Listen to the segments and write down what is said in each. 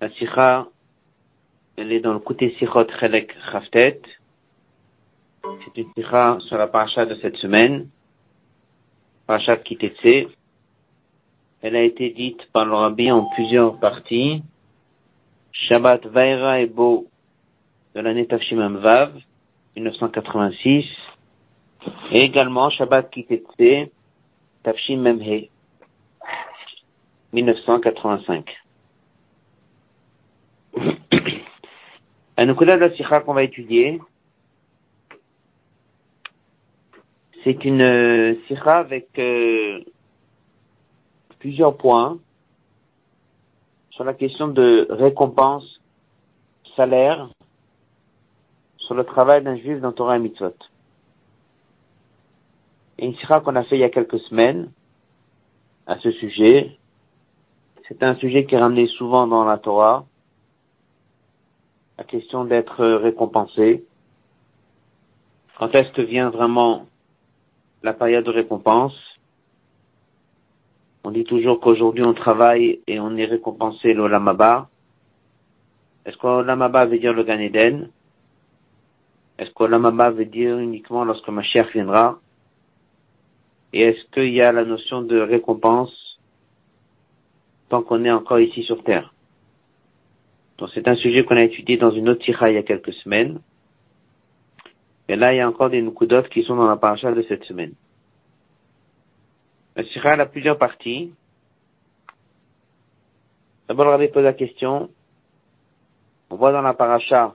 La sikha, elle est dans le côté sikhot chelek chaftet. C'est une sikha sur la paracha de cette semaine. Parashat Kitetse. Elle a été dite par le rabbi en plusieurs parties. Shabbat Vaira et Bo de l'année Tafshimam Vav, 1986. Et également Shabbat Kitetse, Tafshim Memhe, 1985. La Nukuda de la Sikha qu'on va étudier, c'est une Sikha avec euh, plusieurs points sur la question de récompense, salaire, sur le travail d'un juif dans Torah et Mitzvot. Et une sira qu'on a fait il y a quelques semaines à ce sujet. C'est un sujet qui est ramené souvent dans la Torah. La question d'être récompensé. Quand est-ce que vient vraiment la période de récompense? On dit toujours qu'aujourd'hui on travaille et on est récompensé l'Olamaba. Est-ce qu'Olamaba veut dire le Gan Eden? Est-ce qu'Olamaba veut dire uniquement lorsque ma chère viendra? Et est-ce qu'il y a la notion de récompense tant qu'on est encore ici sur Terre? Donc c'est un sujet qu'on a étudié dans une autre tira il y a quelques semaines. Et là, il y a encore des Nukudot qui sont dans la paracha de cette semaine. La Sikha a plusieurs parties. D'abord, rabbi pose la question. On voit dans la paracha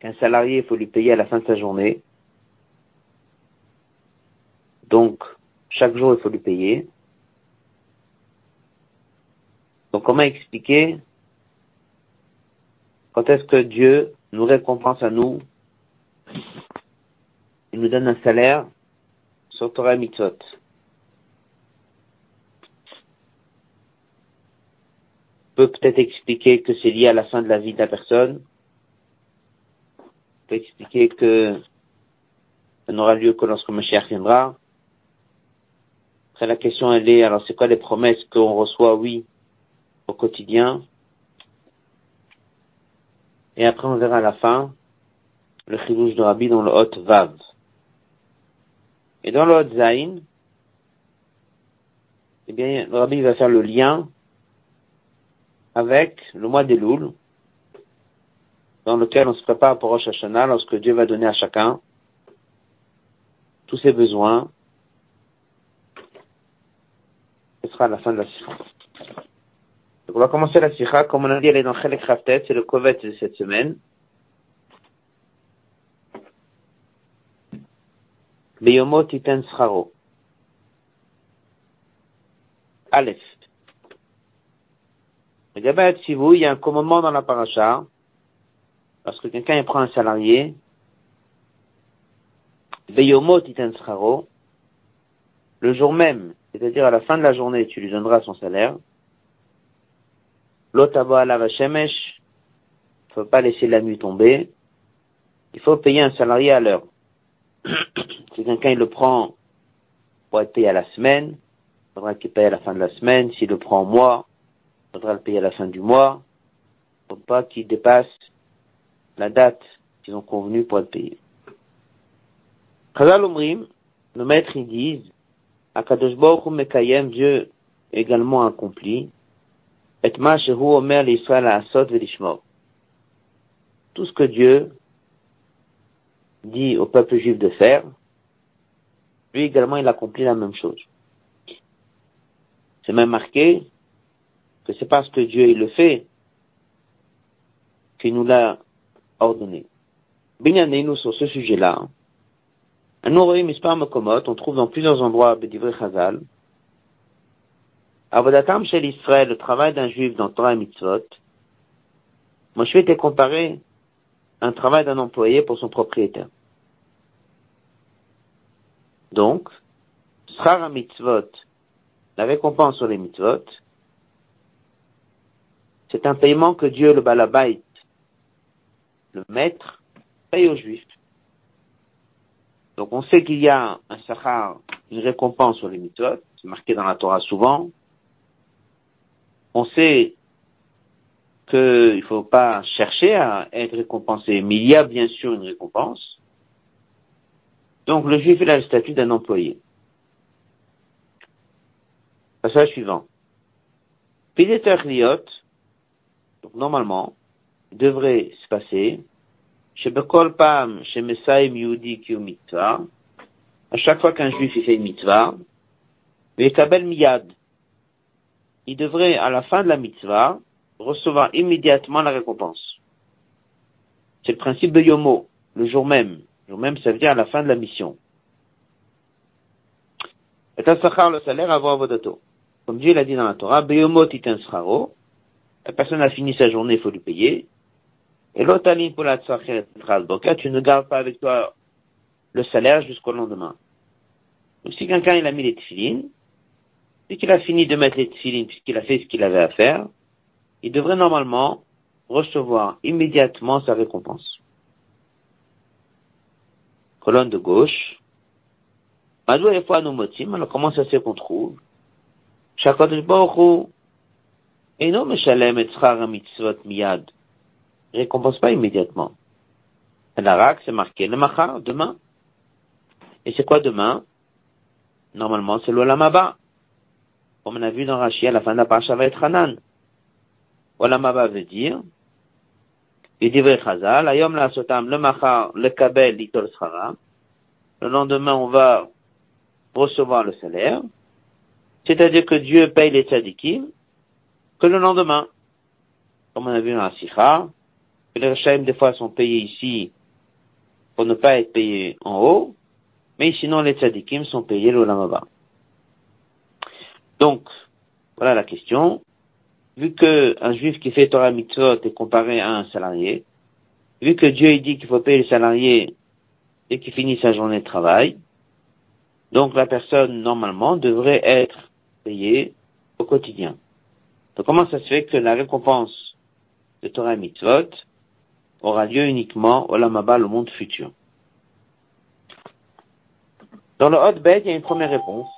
qu'un salarié, il faut lui payer à la fin de sa journée. Donc, chaque jour, il faut lui payer. Donc, comment expliquer quand est-ce que Dieu nous récompense à nous Il nous donne un salaire sur Torah Mitzvot? peut peut-être expliquer que c'est lié à la fin de la vie de la personne. peut expliquer que ça n'aura lieu que lorsque Mashiach viendra. Après, la question, elle est, alors c'est quoi les promesses qu'on reçoit, oui, au quotidien? Et après, on verra à la fin le chilouche de Rabbi dans le Hot Vav. Et dans le Zain, eh bien, Rabbi va faire le lien avec le mois des Louls, dans lequel on se prépare pour Rosh Hashanah, lorsque Dieu va donner à chacun tous ses besoins. Ce sera la fin de la sikha. Donc on va commencer la sikha. Comme on a dit, elle est dans Chelek Raftet, c'est le Kovet de cette semaine. Beyomo Titan Sraro. Aleph. il y a un commandement dans la paracha. Parce que quelqu'un prend un salarié. Beyomo Titan Sraro. Le jour même, c'est-à-dire à la fin de la journée, tu lui donneras son salaire. L'otaba la vashemesh. Il faut pas laisser la nuit tomber. Il faut payer un salarié à l'heure. Si quelqu'un le prend pour être payé à la semaine, il faudra qu'il paye à la fin de la semaine. S'il le prend en mois, il faudra le payer à la fin du mois. Il ne faut pas qu'il dépasse la date qu'ils ont convenue pour être payé. Chazal Omrim, nos maîtres ils disent, Akadosh Baruch Mekayem, Dieu également accompli, et ma shehu omer l'Israël asot velishmor. Tout ce que Dieu dit au peuple juif de faire, lui également il accomplit la même chose. C'est même marqué que c'est parce que Dieu il le fait qu'il nous l'a ordonné. nous sur ce sujet-là. On trouve dans plusieurs endroits Bedivrei Chazal. Avodatam chez l'Israël, le travail d'un juif dans Torah et Mitzvot. Moshe était comparé à un travail d'un employé pour son propriétaire. Donc, Srara Mitzvot, la récompense sur les mitzvot, c'est un paiement que Dieu, le Balabait, le maître, paye aux juifs. Donc on sait qu'il y a un sachar, une récompense sur les mitzvot, c'est marqué dans la Torah souvent. On sait qu'il ne faut pas chercher à être récompensé, mais il y a bien sûr une récompense. Donc le juif il a le statut d'un employé. Passage suivant. Liot, donc normalement, devrait se passer, chez Bekol Pam, chez Messaim qui mitzvah, à chaque fois qu'un juif fait une mitzvah, Kabel Miyad, il devrait, à la fin de la mitzvah, recevoir immédiatement la récompense. C'est le principe de Yomo, le jour même. Le jour même, ça veut dire à la fin de la mission. Et sachar, le salaire, avoir vodato. Comme Dieu l'a dit dans la Torah, Beyomot un scharo. La personne a fini sa journée, il faut lui payer. Et l'otaline pour la tu ne gardes pas avec toi le salaire jusqu'au lendemain. Donc si quelqu'un il a mis les tefilines, et qu'il a fini de mettre les tefilines puisqu'il a fait ce qu'il avait à faire, il devrait normalement recevoir immédiatement sa récompense. Colonne de gauche. Madou motim, alors comment ça se fait qu'on trouve? Baruch et non meshalem et mitzvot miyad. Récompense pas immédiatement. L'arak, c'est marqué le machar, demain. Et c'est quoi demain? Normalement, c'est l'olamaba. Comme on a vu dans Rashi, la fin de la parasha va être Hanan. Olamaba veut dire, il dit Chazal, Ayom la sotam, le machar, le kabel, l'itol. Le lendemain, on va recevoir le salaire. C'est-à-dire que Dieu paye les tzadikim que le lendemain. Comme on a vu dans la Sikha, les Rechaim, des fois, sont payés ici pour ne pas être payés en haut, mais sinon, les tzadikim sont payés le lamaba. Donc, voilà la question vu qu'un juif qui fait Torah mitzvot est comparé à un salarié, vu que Dieu dit qu'il faut payer le salarié et qu'il finit sa journée de travail, donc la personne normalement devrait être payée au quotidien. Donc comment ça se fait que la récompense de Torah mitzvot aura lieu uniquement au Lamaba, le monde futur? Dans le Hotbed, il y a une première réponse.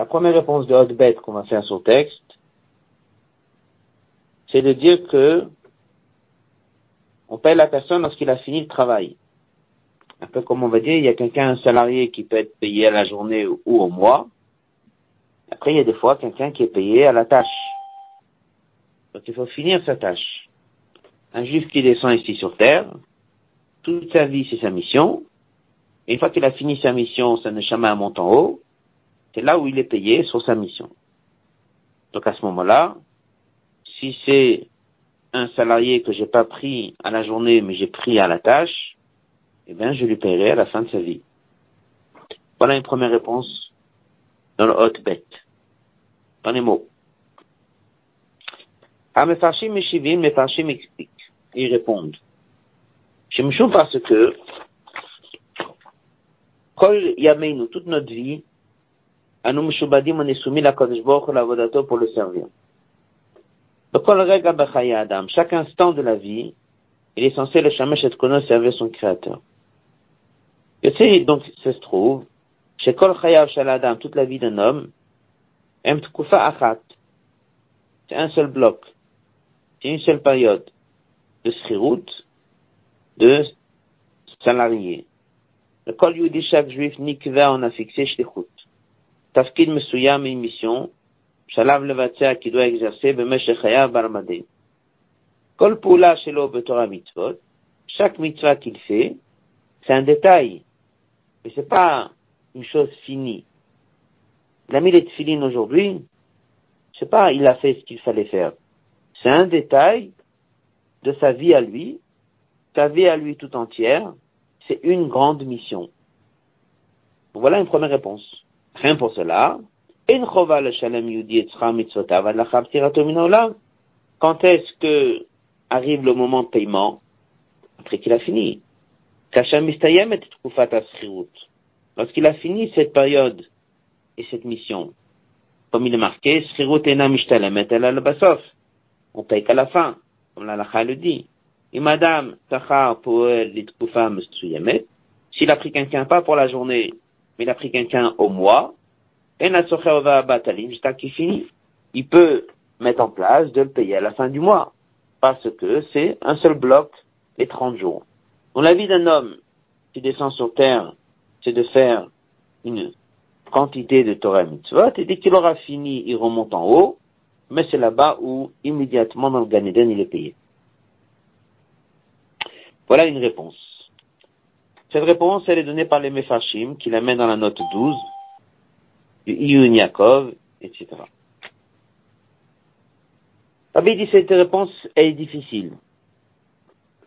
La première réponse de Hotbed qu'on va faire sur le texte, c'est de dire que on paye la personne lorsqu'il a fini le travail. Un peu comme on va dire, il y a quelqu'un, un salarié qui peut être payé à la journée ou au mois. Après, il y a des fois quelqu'un qui est payé à la tâche. Donc il faut finir sa tâche. Un juif qui descend ici sur terre, toute sa vie c'est sa mission. Et une fois qu'il a fini sa mission, ça ne jamais un montant haut. C'est là où il est payé sur sa mission. Donc à ce moment-là, si c'est un salarié que j'ai pas pris à la journée, mais j'ai pris à la tâche, eh bien, je lui paierai à la fin de sa vie. Voilà une première réponse dans le hot bet. Dans les mots. Ah, Mefarshim Meshivim, Mefarshim explique. Ils répondent. Shemshou parce que, Kol Yameinu, toute notre vie, à nous on est soumis la Kodesh la Vodato pour le servir. Chaque instant de la vie, il est censé le shamesh et kono servir son créateur. Et donc, ça se trouve, chez Kol Chayav Shaladam, toute la vie d'un homme, Em Achat, c'est un seul bloc, c'est une seule période de srirut, de salarié. Le Kol Yudi, chaque juif, nikva, on a fixé shlichut. Tafkid Mesuyam, une mission, שלב לבצע qui doit exercer במשך חייו ברמדין. כל פעולה שלו בתורה מצוות, chaque mitzvah qu'il fait, c'est un détail. Mais c'est pas une chose finie. Il a mis les tefilines aujourd'hui, c'est pas il a fait ce qu'il fallait faire. C'est un détail de sa vie à lui, sa vie à lui tout entière, c'est une grande mission. Voilà une première réponse. Rien pour cela, quand est-ce que arrive le moment de paiement? Après qu'il a fini. Lorsqu'il a fini cette période et cette mission, comme il est marqué, on paye qu'à la fin, comme la le dit. Et madame, s'il a pris quelqu'un pas pour la journée, mais il a pris quelqu'un au mois, jusqu'à qu'il finit. Il peut mettre en place de le payer à la fin du mois. Parce que c'est un seul bloc, les 30 jours. Dans la vie d'un homme qui descend sur terre, c'est de faire une quantité de Torah mitzvot, et dès qu'il aura fini, il remonte en haut, mais c'est là-bas où, immédiatement dans le Gan Eden, il est payé. Voilà une réponse. Cette réponse, elle est donnée par les Mefashim, qui la met dans la note 12, du Iyun etc. Rabbi dit cette réponse est difficile.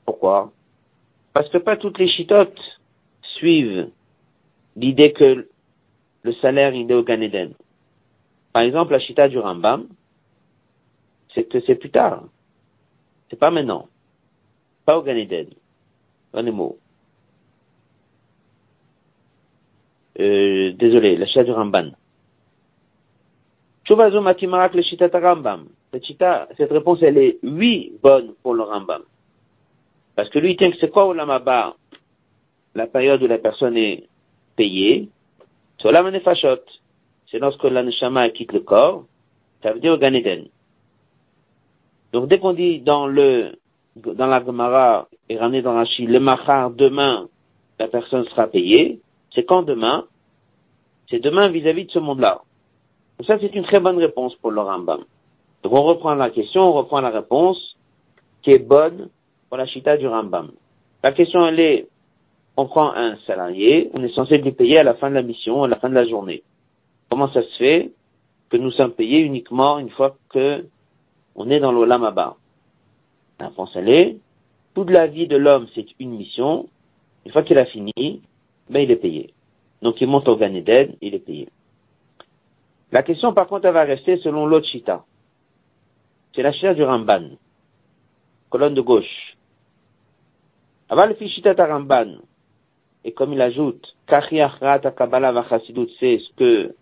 Pourquoi? Parce que pas toutes les chitotes suivent l'idée que le salaire est au Gan Eden. Par exemple, la chita du Rambam, c'est que c'est plus tard. C'est pas maintenant. Pas au Gan Eden. mots. Euh, désolé, la chita du Rambam. le chita Rambam. Cette chita, cette réponse, elle est oui bonne pour le Rambam. Parce que lui, il tient que c'est quoi au? La période où la personne est payée. C'est au Lamanefashot. C'est lorsque l'aneshama quitte le corps. Ça veut dire au Gan Eden. Donc dès qu'on dit dans le dans la Gemara et ramené dans la Chine, le machar demain, la personne sera payée, c'est quand demain? C'est demain vis-à-vis de ce monde-là. Donc ça c'est une très bonne réponse pour le Rambam. Donc on reprend la question, on reprend la réponse qui est bonne pour la chita du Rambam. La question elle est, on prend un salarié, on est censé lui payer à la fin de la mission, à la fin de la journée. Comment ça se fait que nous sommes payés uniquement une fois que on est dans l'Olam. La réponse, elle est, toute la vie de l'homme, c'est une mission. Une fois qu'il a fini, ben, il est payé. Donc, il monte au Gan Eden, il est payé. La question, par contre, elle va rester selon l'autre chita. C'est la chita du Ramban. Colonne de gauche. Avant le fichita Ramban, et comme il ajoute, Kabbalah c'est ce que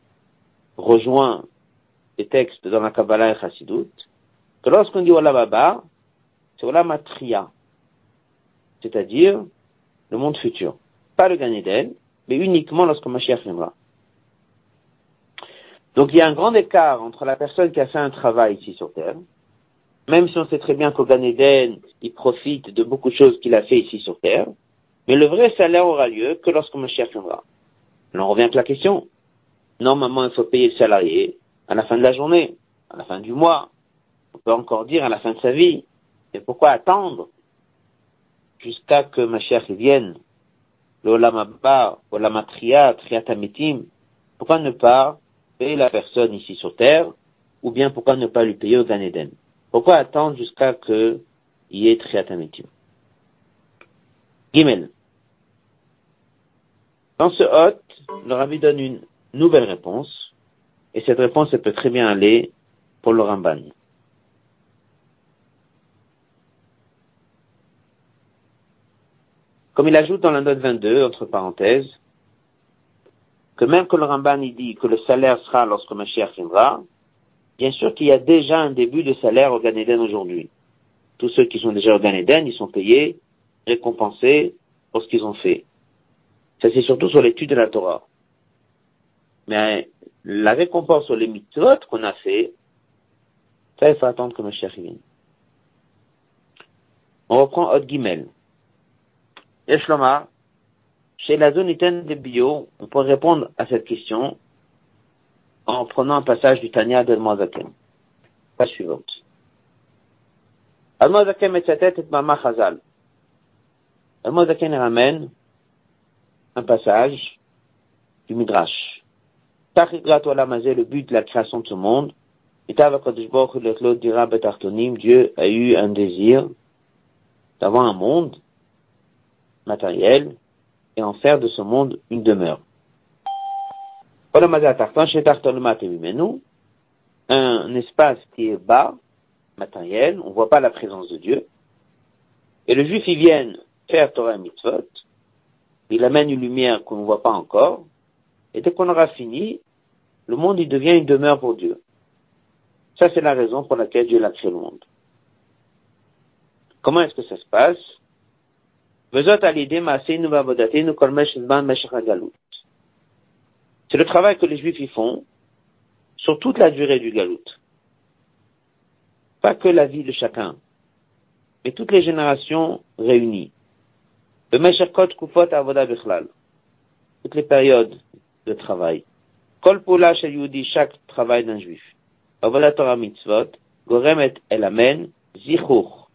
rejoint les textes dans la Kabbalah et Chassidut, que lorsqu'on dit Olam Abba, c'est Olam Atria, c'est-à-dire le monde futur. Pas le Gan Eden, mais uniquement lorsque Mashiach viendra. Donc il y a un grand écart entre la personne qui a fait un travail ici sur Terre, même si on sait très bien qu'au Gan Eden, il profite de beaucoup de choses qu'il a fait ici sur Terre, mais le vrai salaire aura lieu que lorsque Mashiach viendra. Alors on revient avec la question. Normalement, il faut payer le salarié à la fin de la journée, à la fin du mois, on peut encore dire à la fin de sa vie. Et pourquoi attendre jusqu'à que Mashiach vienne, l'Olamabba, Olamatria, Triatamitim, pourquoi ne pas payer la personne ici sur terre, ou bien pourquoi ne pas lui payer au Gan Eden? Pourquoi attendre jusqu'à que y ait Triatamitim Gimel. Dans ce hôte, le Rabbi donne une nouvelle réponse, et cette réponse elle peut très bien aller pour le Ramban. Comme il ajoute dans la note 22, entre parenthèses, que même que le Ramban il dit que le salaire sera lorsque Mashiach viendra, bien sûr qu'il y a déjà un début de salaire au Gan aujourd'hui. Tous ceux qui sont déjà au Gan ils sont payés, récompensés pour ce qu'ils ont fait. Ça c'est surtout sur l'étude de la Torah. Mais la récompense sur les mitzvot qu'on a fait, ça il faut attendre que Mashiach vienne. On reprend Hot Gimel. Eshloma, chez la zone de bio, on peut répondre à cette question en prenant un passage du Tanya d'Elmozakem. Page suivante. Elmozakem et sa tête et Mama Chazal. Elmozakem ramène un passage du Midrash. Tachigrat Olamazé, le but de la création de ce monde, et Dieu a eu un désir d'avoir un monde matériel et en faire de ce monde une demeure. Un espace qui est bas, matériel, on ne voit pas la présence de Dieu. Et le juif, il vient faire Torah mitzvot, il amène une lumière qu'on ne voit pas encore, et dès qu'on aura fini, le monde, il devient une demeure pour Dieu. Ça, c'est la raison pour laquelle Dieu l'a créé le monde. Comment est-ce que ça se passe? C'est le travail que les Juifs y font sur toute la durée du galout. pas que la vie de chacun, mais toutes les générations réunies. Toutes les périodes de travail. Kol Pula Yudi, chaque travail d'un juif. Avoda Torah Mitzvot, Goremet El Amen, Zichur.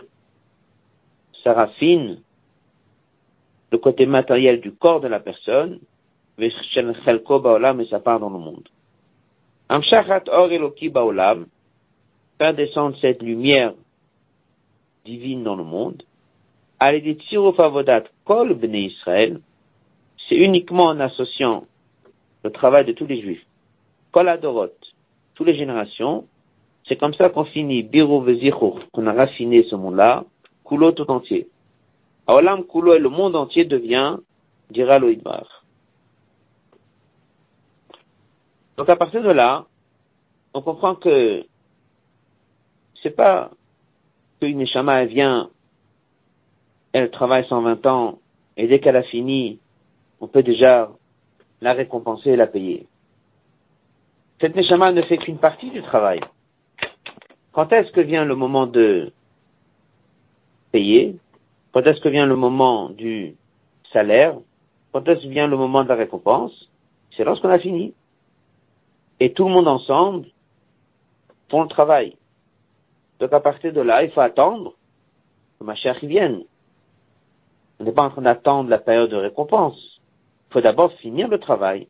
Le côté matériel du corps de la personne, et sa part dans le monde. Amshachat Or Eloki Baolam, faire descendre cette lumière divine dans le monde, Kol Bnei Israël, c'est uniquement en associant le travail de tous les juifs, Kol Adorot, toutes les générations, c'est comme ça qu'on finit Biro qu'on a raffiné ce monde-là, Kulo tout entier. Aolam Kulo et le monde entier devient, dira Loïdbar. Donc à partir de là, on comprend que c'est pas qu'une Neshama vient, elle travaille 120 ans, et dès qu'elle a fini, on peut déjà la récompenser et la payer. Cette Neshama ne fait qu'une partie du travail. Quand est-ce que vient le moment de payer? Quand est-ce que vient le moment du salaire? Quand est-ce que vient le moment de la récompense? C'est lorsqu'on a fini. Et tout le monde ensemble font le travail. Donc à partir de là, il faut attendre que ma chère vienne. On n'est pas en train d'attendre la période de récompense. Il faut d'abord finir le travail.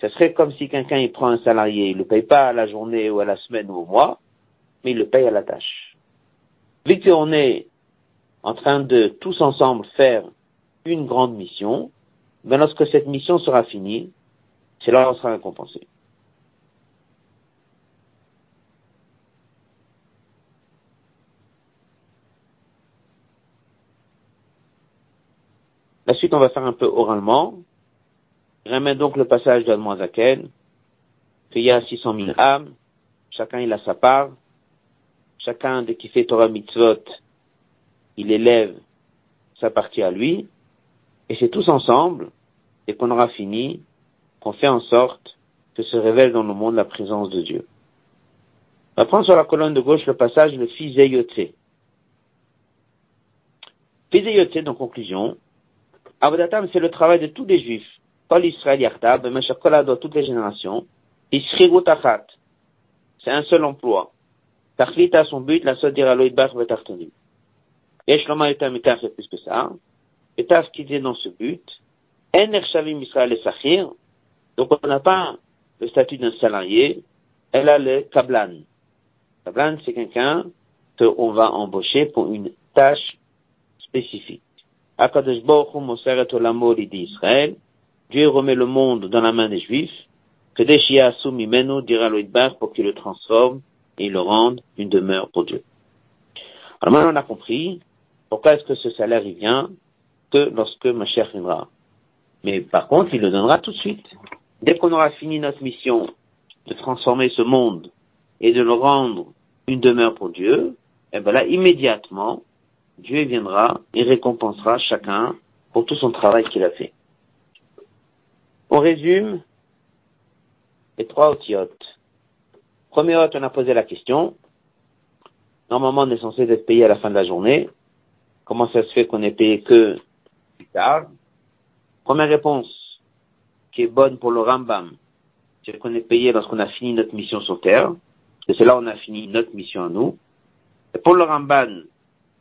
Ce serait comme si quelqu'un il prend un salarié, il ne le paye pas à la journée ou à la semaine ou au mois, mais il le paye à la tâche. Vu qu'on est en train de tous ensemble faire une grande mission, ben lorsque cette mission sera finie, c'est là où on sera récompensé. La suite, on va faire un peu oralement. Je donc le passage d'Admoazaken, qu'il y a 600 000 âmes, chacun il a sa part, chacun de qui fait Torah Mitzvot, il élève sa partie à lui, et c'est tous ensemble, et qu'on aura fini, qu'on fait en sorte que se révèle dans le monde la présence de Dieu. On va prendre sur la colonne de gauche le passage le Fizeyote. Fizeyote, en conclusion, Avodatam, c'est le travail de tous les juifs. Kol Israël Yartab, doit toutes les générations. Ishrigut Achat. C'est un seul emploi. Tachlit a son but, la Sodir Aloïd Bach Vetartonu. Et Shloma Yotam fait plus que ça. Et Taf qui dit dans ce but. En Israël et Sachir. Donc on n'a pas le statut d'un salarié. Elle a le Kablan. Kablan, c'est quelqu'un qu'on va embaucher pour une tâche spécifique. Dieu remet le monde dans la main des Juifs. Que Deshia Mimenu dira pour qu'il le transforme et le rende une demeure pour Dieu. Alors maintenant on a compris pourquoi est-ce que ce salaire il vient que lorsque ma chère viendra? Mais par contre, il le donnera tout de suite. Dès qu'on aura fini notre mission de transformer ce monde et de le rendre une demeure pour Dieu, et eh bien là, immédiatement, Dieu viendra et récompensera chacun pour tout son travail qu'il a fait. On résume les trois otiotes. Premier hôte, on a posé la question. Normalement, on est censé être payé à la fin de la journée. Comment ça se fait qu'on est payé que plus tard? Première réponse, qui est bonne pour le Rambam, c'est qu'on est payé lorsqu'on a fini notre mission sur Terre. Et c'est là où on a fini notre mission à nous. Et pour le Ramban,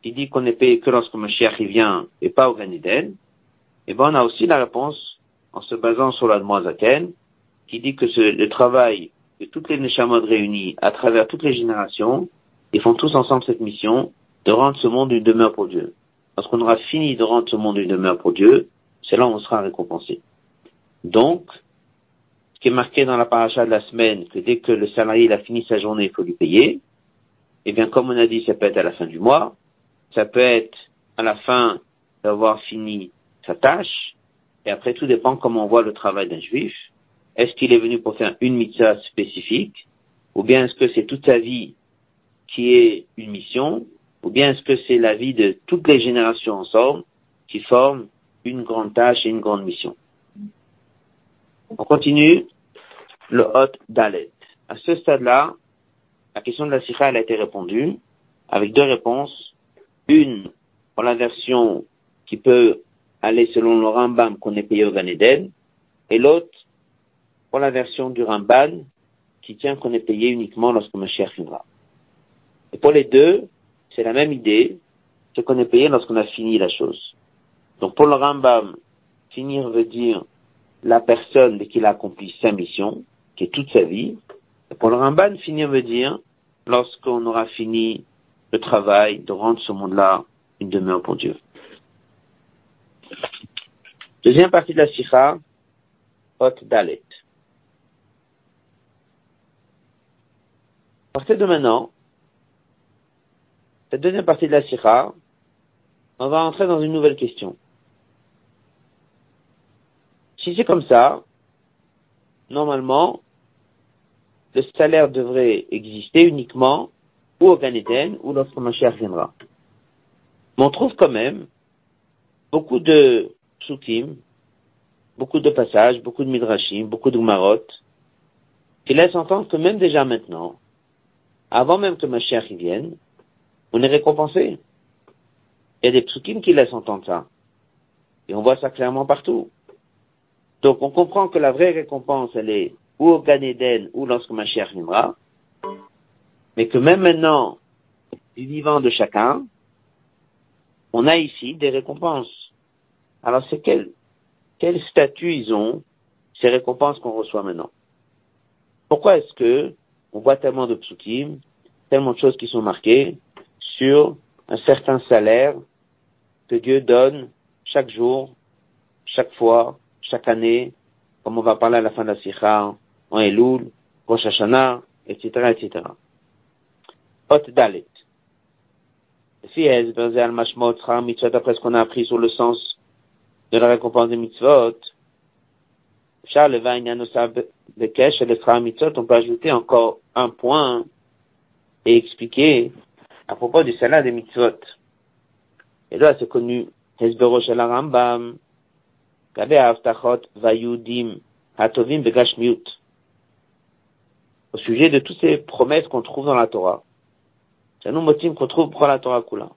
qui dit qu'on est payé que lorsque Mashiach vient et pas au Gan et ben on a aussi la réponse en se basant sur la Zaken, qui dit que le travail de toutes les Neshamot réunies à travers toutes les générations, ils font tous ensemble cette mission de rendre ce monde une demeure pour Dieu. Lorsqu'on aura fini de rendre ce monde une demeure pour Dieu, c'est là où on sera récompensé. Donc, ce qui est marqué dans la paracha de la semaine, que dès que le salarié a fini sa journée, il faut lui payer, eh bien, comme on a dit, ça peut être à la fin du mois, ça peut être à la fin d'avoir fini sa tâche, et après tout dépend comment on voit le travail d'un juif. Est-ce qu'il est venu pour faire une mitzvah spécifique, ou bien est-ce que c'est toute sa vie qui est une mission, ou bien est-ce que c'est la vie de toutes les générations ensemble qui forment une grande tâche et une grande mission? On continue le Hot Dalet. À ce stade-là, la question de la Sikha a été répondue. avec deux réponses. Une pour la version qui peut aller selon le Rambam qu'on est payé au Gan et l'autre pour la version du Ramban qui tient qu'on est payé uniquement lorsque Mashiach viendra. Et pour les deux, c'est la même idée, ce qu'on est payé lorsqu'on a fini la chose. Donc pour le Rambam, finir veut dire la personne dès qu'il a accompli sa mission, qui est toute sa vie. Et pour le Ramban, finir veut dire lorsqu'on aura fini le travail de rendre ce monde-là une demeure pour Dieu. Deuxième partie de la Sikha, Hot Dalet. À partir de maintenant, cette deuxième partie de la Sikha, on va entrer dans une nouvelle question. Si c'est comme ça, normalement, le salaire devrait exister uniquement ou au Gan ou lorsque Mashiach viendra. Mais on trouve quand même beaucoup de psukim, beaucoup de passages, beaucoup de midrashim, beaucoup de marot, qui laissent entendre que même déjà maintenant, avant même que Mashiach vienne, on est récompensé. Il y a des psukim qui laissent entendre ça. Et on voit ça clairement partout. Donc on comprend que la vraie récompense, elle est ou au Gan Eden ou lorsque Mashiach viendra, mais que même maintenant, du vivant de chacun, on a ici des récompenses. Alors c'est quel, quel statut ils ont, ces récompenses qu'on reçoit maintenant? Pourquoi est-ce que on voit tellement de psukim, tellement de choses qui sont marquées sur un certain salaire que Dieu donne chaque jour, chaque fois, chaque année, comme on va parler à la fin de la Sikha, en Elul, Rosh Hashanah, etc., etc. Hot Dalet. Après ce qu'on a appris sur le sens de la récompense des mitzvot, on peut ajouter encore un point et expliquer à propos du salaire des mitzvot. Et là, c'est connu, Hezbero Shel Rambam, Vayudim, Hatovim Begashmiut. Au sujet de toutes ces promesses qu'on trouve dans la Torah. C'est un nom qu'on trouve pour la Torah Kula.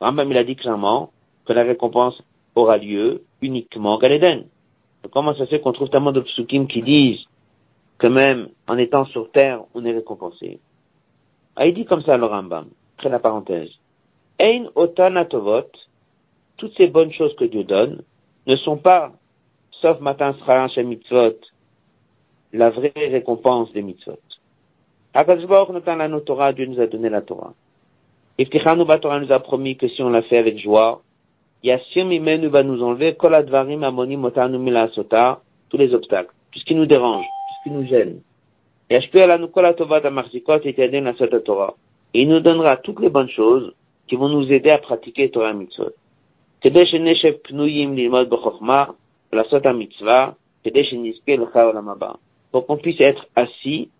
Rambam, il a dit clairement que la récompense aura lieu uniquement au Galéden. Comment ça se fait qu'on trouve tellement de psukim qui disent que même en étant sur terre, on est récompensé? Ah, il dit comme ça le Rambam, après la parenthèse. Ein otanatovot, toutes ces bonnes choses que Dieu donne, ne sont pas, sauf matin sera chez mitzvot, la vraie récompense des mitzvot. Torah, Dieu nous a donné la Torah. Iftichanu Torah nous a promis que si on l'a fait avec joie, Yassir Mimenu va nous enlever Kol Advarim Amonim Otanu Milasota, tous les obstacles, tout ce qui nous dérange, tout ce qui nous gêne. Il nous donnera toutes les bonnes choses qui vont nous aider à pratiquer Torah Mitzvot. Pour qu'on puisse être assis,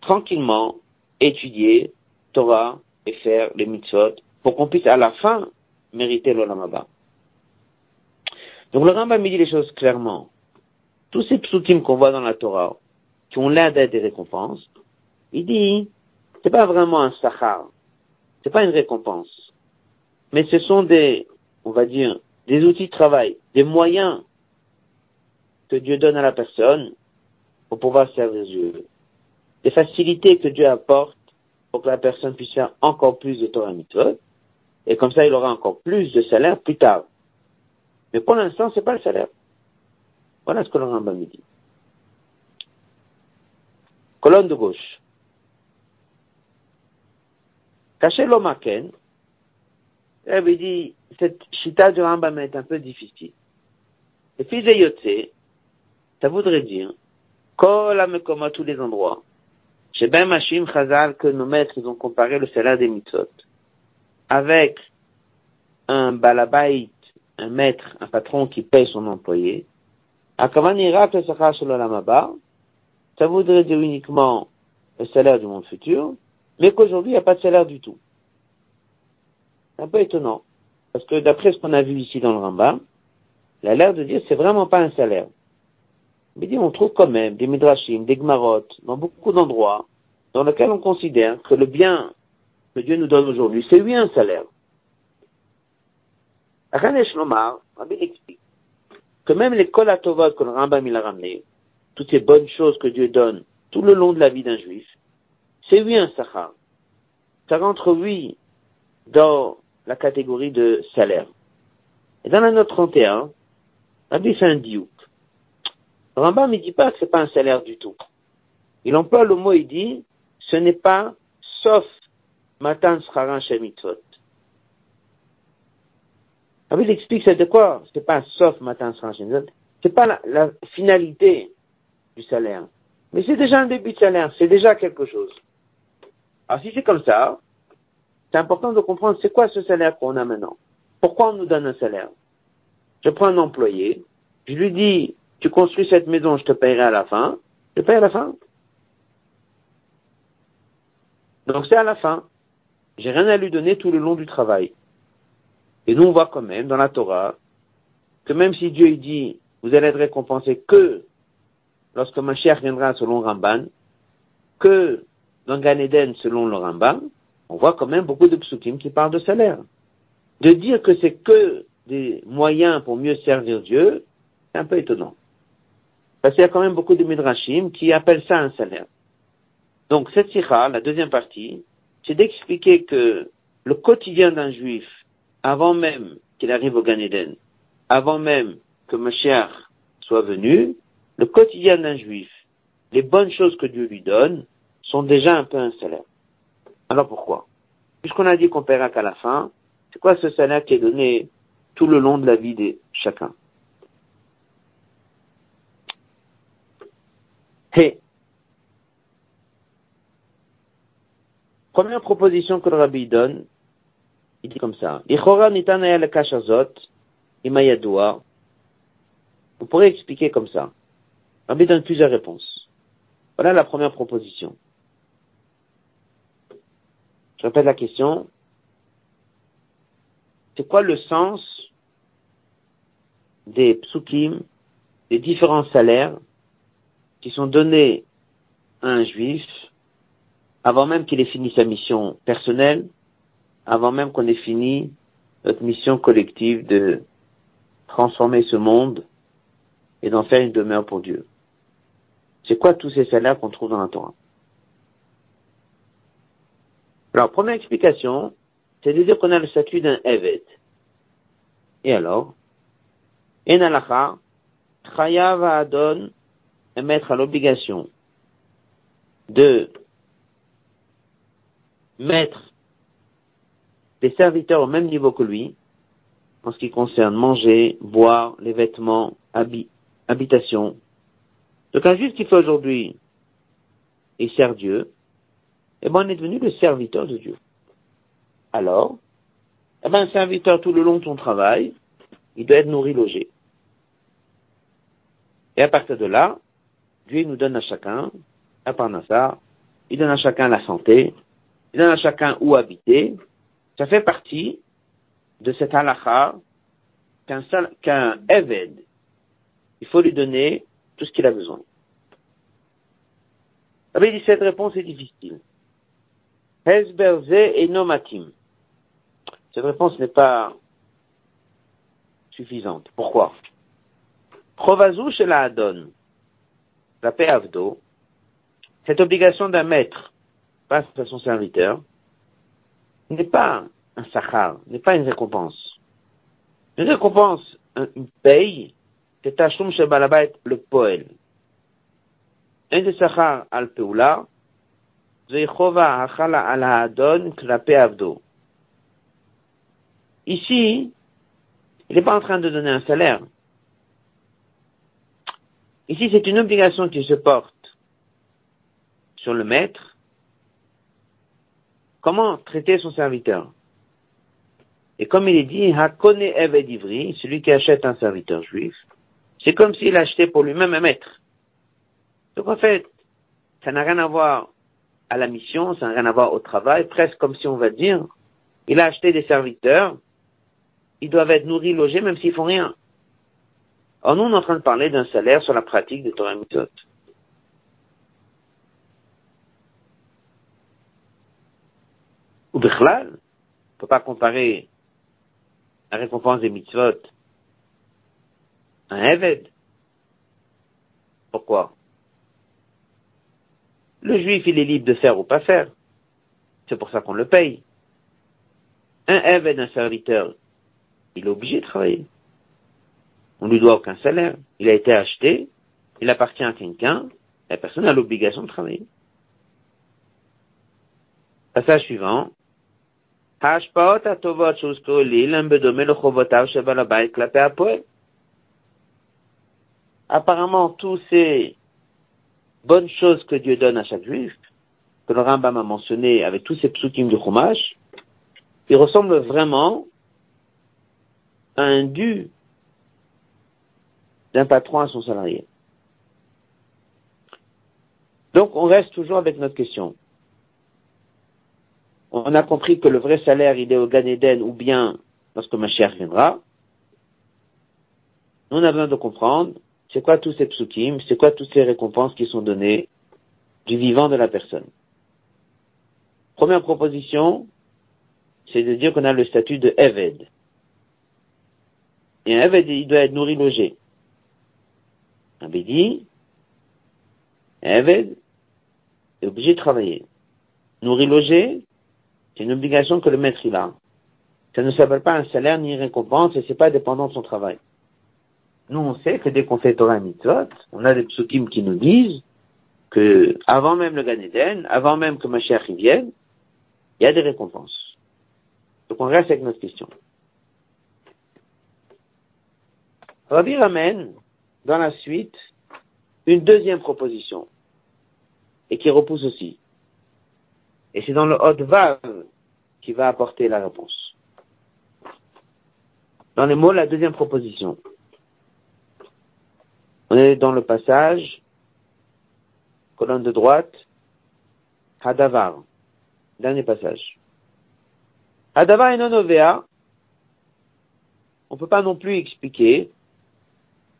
tranquillement, étudier Torah et faire les mitzvot, pour qu'on puisse à la fin mériter l'olam haba. Donc le Rambam dit les choses clairement. Tous ces psutim qu'on voit dans la Torah, qui ont l'air d'être des récompenses, il dit, c'est pas vraiment un sachar, c'est pas une récompense, mais ce sont des on va dire, des outils de travail, des moyens que Dieu donne à la personne pour pouvoir servir Dieu, des facilités que Dieu apporte pour que la personne puisse faire encore plus de Torah Mitzvot, et comme ça il aura encore plus de salaire plus tard. Mais pour l'instant, c'est pas le salaire. Voilà ce que le Rambam dit. Colonne de gauche. Caché l'omaken, il dit, cette chita du Rambam est un peu difficile. Et puis Yotze, ça voudrait dire, comme à tous les endroits. Chez Ben Machim Chazal, que nos maîtres ont comparé le salaire des mitzvot avec un balabait, un maître, un patron qui paye son employé. Ça voudrait dire uniquement le salaire du monde futur, mais qu'aujourd'hui, il n'y a pas de salaire du tout. C'est un peu étonnant. Parce que d'après ce qu'on a vu ici dans le Rambam, il a l'air de dire c'est vraiment pas un salaire. Mais dit, on trouve quand même des midrashim, des gmarot, dans beaucoup d'endroits, dans lesquels on considère que le bien que Dieu nous donne aujourd'hui, c'est lui un salaire. Ranesh Lomar, explique que même les kolatovot que le Rambam il a ramené, toutes ces bonnes choses que Dieu donne tout le long de la vie d'un juif, c'est lui un sachar. Ça rentre, oui, dans la catégorie de salaire. Et dans la note 31, Rabbi fait un diouk. Rambam ne dit pas que c'est pas un salaire du tout. Il emploie le mot, il dit, ce n'est pas sauf matan scharan shemitzvot. Rabbi il explique c'est de quoi? C'est pas sauf matan scharan shemitzvot. C'est pas la finalité du salaire. Mais c'est déjà un début de salaire, c'est déjà quelque chose. Alors si c'est comme ça, c'est important de comprendre c'est quoi ce salaire qu'on a maintenant. Pourquoi on nous donne un salaire? Je prends un employé, je lui dis, tu construis cette maison, je te paierai à la fin, je paye à la fin. Donc c'est à la fin. J'ai rien à lui donner tout le long du travail. Et nous on voit quand même dans la Torah que même si Dieu dit, vous allez être récompensé que lorsque Mashiach viendra selon Ramban, que dans Gan Eden selon le Ramban, on voit quand même beaucoup de psukim qui parlent de salaire. De dire que c'est que des moyens pour mieux servir Dieu, c'est un peu étonnant. Parce qu'il y a quand même beaucoup de midrashim qui appellent ça un salaire. Donc cette sikha, la deuxième partie, c'est d'expliquer que le quotidien d'un juif, avant même qu'il arrive au Gan Eden, avant même que Mashiach soit venu, le quotidien d'un juif, les bonnes choses que Dieu lui donne, sont déjà un peu un salaire. Alors pourquoi? Puisqu'on a dit qu'on paiera qu'à la fin, c'est quoi ce salaire qui est donné tout le long de la vie de chacun? Et première proposition que le rabbi donne, il dit comme ça. On pourrait expliquer comme ça. Rabbi donne plusieurs réponses. Voilà la première proposition. Je répète la question. C'est quoi le sens des psukim, des différents salaires qui sont donnés à un juif avant même qu'il ait fini sa mission personnelle, avant même qu'on ait fini notre mission collective de transformer ce monde et d'en faire une demeure pour Dieu? C'est quoi tous ces salaires qu'on trouve dans la Torah? Alors, première explication, c'est de dire qu'on a le statut d'un Evet. Et alors? En alacha, Chayav Adon mettre à l'obligation de mettre les serviteurs au même niveau que lui, en ce qui concerne manger, boire, les vêtements, habitation, donc un juif qui fait aujourd'hui et sert Dieu, eh ben on est devenu le serviteur de Dieu. Alors, eh ben un serviteur tout le long de son travail, il doit être nourri, logé. Et à partir de là, Dieu nous donne à chacun un parnassa, il donne à chacun la santé, il donne à chacun où habiter. Ça fait partie de cette halakha qu'un qu'un Eved, il faut lui donner tout ce qu'il a besoin. Rabbi dit cette réponse est difficile. Hezberze et nomatim. Cette réponse n'est pas suffisante. Pourquoi? Provazou chez la Adon, la paix Avdo, cette obligation d'un maître face à son serviteur, n'est pas un sachar, n'est pas une récompense. Une récompense, une paye, le al al Haadon Avdo. Ici, il n'est pas en train de donner un salaire. Ici, c'est une obligation qui se porte sur le maître. Comment traiter son serviteur? Et comme il est dit, Hakone Eved Ivri, celui qui achète un serviteur juif, c'est comme s'il achetait pour lui-même un maître. Donc en fait, ça n'a rien à voir à la mission, ça n'a rien à voir au travail, presque comme si on va dire, il a acheté des serviteurs, ils doivent être nourris, logés, même s'ils font rien. Or, nous, on est en train de parler d'un salaire sur la pratique de Torah Mitzvot. Ou Bichlal, on ne peut pas comparer la récompense des mitzvot un Eved. Pourquoi? Le juif, il est libre de faire ou pas faire. C'est pour ça qu'on le paye. Un Eved, un serviteur, il est obligé de travailler. On lui doit aucun salaire. Il a été acheté, il appartient à quelqu'un, la personne a l'obligation de travailler. Passage suivant. Apparemment, tous ces bonnes choses que Dieu donne à chaque juif, que le Rambam a mentionné avec tous ces psukim de Chumash, ils ressemblent vraiment à un dû d'un patron à son salarié. Donc, on reste toujours avec notre question. On a compris que le vrai salaire, il est au Gan Eden ou bien lorsque ma chère viendra. On a besoin de comprendre c'est quoi tous ces psukim, c'est quoi toutes ces récompenses qui sont données du vivant de la personne? Première proposition, c'est de dire qu'on a le statut de Eved. Et un Eved, il doit être nourri, logé. Un Bédi, un Eved, est obligé de travailler. Nourri, logé, c'est une obligation que le maître il a. Ça ne s'appelle pas un salaire ni une récompense et c'est pas dépendant de son travail. Nous, on sait que dès qu'on fait Torah Mitzvot, on a des psukim qui nous disent que avant même le Gan avant même que Mashiach y vienne, il y a des récompenses. Donc on reste avec notre question. Rabbi ramène dans la suite une deuxième proposition et qui repousse aussi. Et c'est dans le Hot Vav qui va apporter la réponse. Dans les mots, la deuxième proposition. On est dans le passage, colonne de droite, Hadavar, dernier passage. Hadavar et nonovea, on ne peut pas non plus expliquer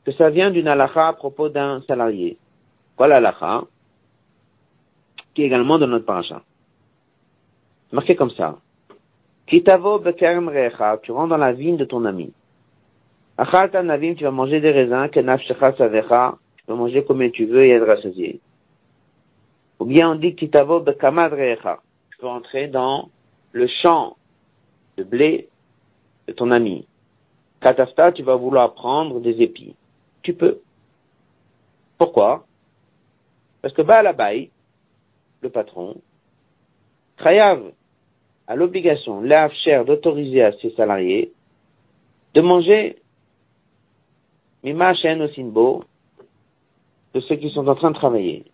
que ça vient d'une halakha à propos d'un salarié. Voilà l'halakha, qui est également dans notre paracha. Marqué comme ça. Kitavo tu rentres dans la vigne de ton ami. Achalta navim, tu vas manger des raisins, kenafshecha savecha, tu vas manger comme tu veux et être rassasié. Ou bien on dit kitavo bekamad recha, tu peux entrer dans le champ de blé de ton ami. Katafta, tu vas vouloir prendre des épis. Tu peux. Pourquoi? Parce que Baalabai, le patron, Chayav a l'obligation, l'afcher, d'autoriser à ses salariés de manger Mima Shen Osinbo, de ceux qui sont en train de travailler.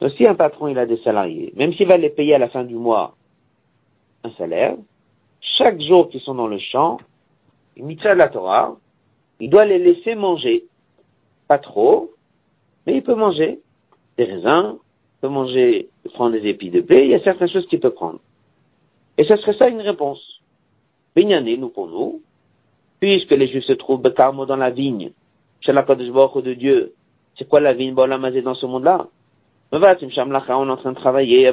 Donc, si un patron il a des salariés, même s'il va les payer à la fin du mois un salaire, chaque jour qu'ils sont dans le champ, mitzvah de la Torah, il doit les laisser manger. Pas trop, mais il peut manger des raisins, il peut manger, prendre des épis de blé, il y a certaines choses qu'il peut prendre. Et ce serait ça une réponse. Binyané, nous pour nous, puisque les Juifs se trouvent Bekarmo dans la vigne, chez la de Dieu, c'est quoi la vigne Bolamazé dans ce monde-là? On est en train de travailler à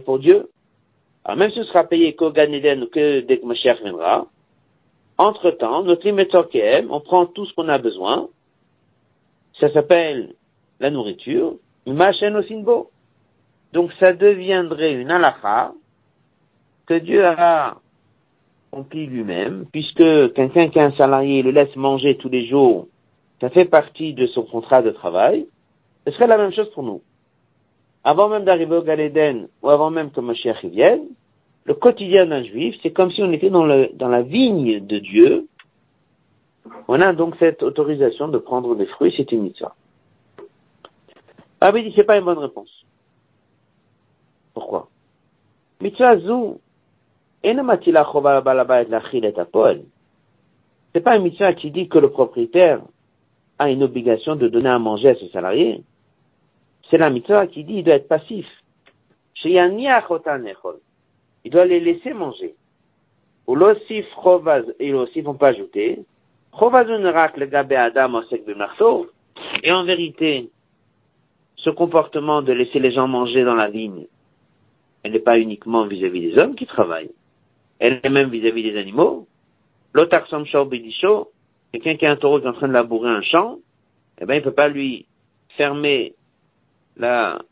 pour Dieu. Alors même si ce sera payé qu'au Ganeden ou que dès que Mashiach viendra, entre-temps, notre limitokem, on prend tout ce qu'on a besoin, ça s'appelle la nourriture, Machen Osinbo. Donc ça deviendrait une halakha que Dieu a rempli lui-même, puisque quelqu'un qui a un salarié le laisse manger tous les jours, ça fait partie de son contrat de travail, ce serait la même chose pour nous. Avant même d'arriver au Galéden, ou avant même que Mashiach vienne, le quotidien d'un juif, c'est comme si on était dans, la vigne de Dieu. On a donc cette autorisation de prendre des fruits, c'est une mitzvah. Ah oui, c'est pas une bonne réponse. Pourquoi? Mitzvah zou, c'est pas un mitzvah qui dit que le propriétaire a une obligation de donner à manger à ses salariés. C'est la mitzvah qui dit qu'il doit être passif. Il doit les laisser manger. Ou et et en vérité, ce comportement de laisser les gens manger dans la ligne, elle n'est pas uniquement vis-à-vis des hommes qui travaillent, elle est même vis-à-vis des animaux. L'otarsam bidisho, quelqu'un qui a un taureau qui est en train de labourer un champ, eh ben, il peut pas lui fermer la,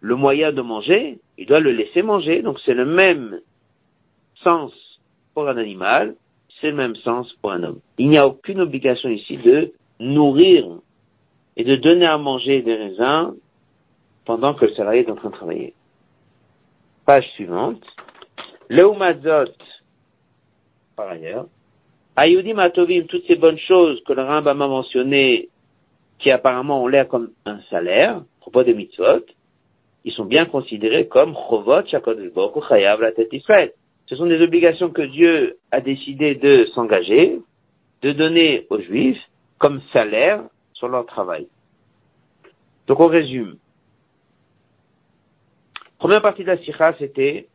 le moyen de manger, il doit le laisser manger. Donc c'est le même sens pour un animal, c'est le même sens pour un homme. Il n'y a aucune obligation ici de nourrir et de donner à manger des raisins pendant que le salarié est en train de travailler. Page suivante. Leumazot, par ailleurs, Ayudim Atovim, toutes ces bonnes choses que le Rambam a mentionnées, qui apparemment ont l'air comme un salaire, à propos des mitzvot, ils sont bien considérés comme Chovot Shakodesh Chayav la tête Israël. Ce sont des obligations que Dieu a décidé de s'engager, de donner aux Juifs comme salaire sur leur travail. Donc on résume. Première partie de la sikha, c'était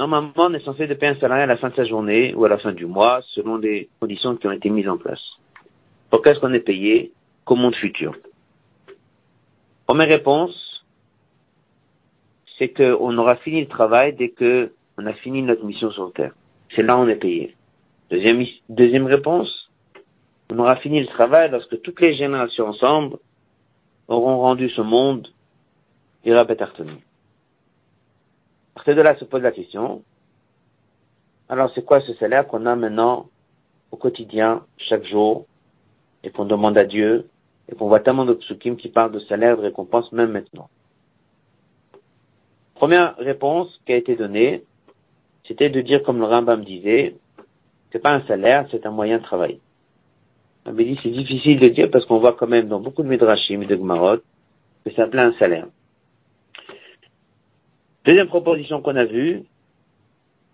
normalement on est censé de payer un salarié à la fin de sa journée ou à la fin du mois selon les conditions qui ont été mises en place. Pourquoi est-ce qu'on est payé qu'au monde futur? Première réponse, c'est qu'on aura fini le travail dès que on a fini notre mission sur Terre. C'est là où on est payé. Deuxième, deuxième réponse, on aura fini le travail lorsque toutes les générations ensemble auront rendu ce monde. À partir de là se pose la question, alors c'est quoi ce salaire qu'on a maintenant au quotidien, chaque jour, et qu'on demande à Dieu, et qu'on voit tellement de psukim qui parlent de salaire, de récompense, même maintenant? Première réponse qui a été donnée, c'était de dire comme le Rambam disait, c'est pas un salaire, c'est un moyen de travail. On dit c'est difficile de dire parce qu'on voit quand même dans beaucoup de midrashim et de gmarot que ça s'appelait un salaire. Deuxième proposition qu'on a vue,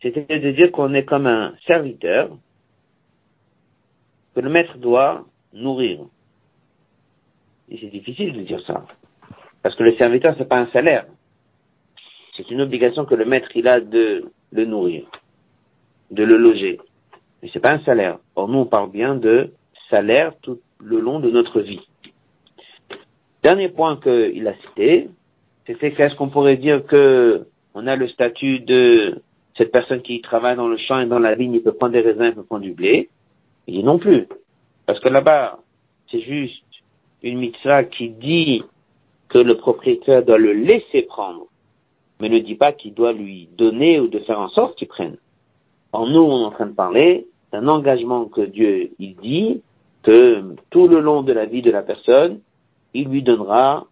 c'était de dire qu'on est comme un serviteur que le maître doit nourrir. Et c'est difficile de dire ça. Parce que le serviteur, c'est pas un salaire. C'est une obligation que le maître, il a de le nourrir, de le loger. Mais c'est pas un salaire. Or, nous, on parle bien de salaire tout le long de notre vie. Dernier point qu'il a cité, c'était qu'est-ce qu'on pourrait dire que on a le statut de cette personne qui travaille dans le champ et dans la vigne, il peut prendre des raisins, il peut prendre du blé. Il dit non plus. Parce que là-bas, c'est juste une mitzvah qui dit que le propriétaire doit le laisser prendre, mais ne dit pas qu'il doit lui donner ou de faire en sorte qu'il prenne. En nous, on est en train de parler d'un engagement que Dieu, il dit que tout le long de la vie de la personne, il lui donnera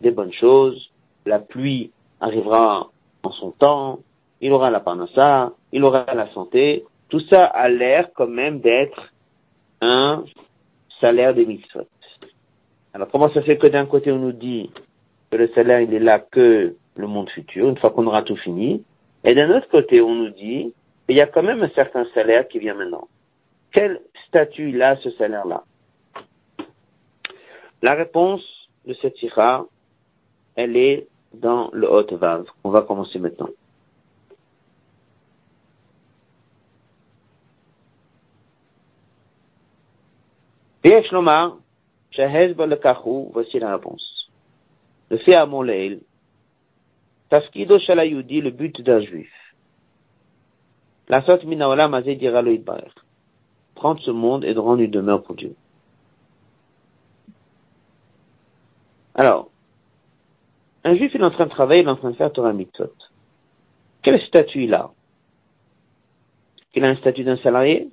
des bonnes choses, la pluie arrivera en son temps, il aura la parnassa, il aura la santé, tout ça a l'air quand même d'être un salaire des mitzvot. Alors comment ça fait que d'un côté on nous dit que le salaire il est là que le monde futur, une fois qu'on aura tout fini, et d'un autre côté on nous dit qu'il y a quand même un certain salaire qui vient maintenant. Quel statut il a ce salaire-là? La réponse de cette sira, elle est dans le haut Vav. On va commencer maintenant. voici la réponse. Le fait à mon leil, Tafkido Shalayudi, le but d'un juif. La sorte minaolam azé dira Prendre ce monde et de rendre une demeure pour Dieu. Alors, un juif, il est en train de travailler, il est en train de faire Torah Mitzvot. Quel statut il a Il a un statut d'un salarié?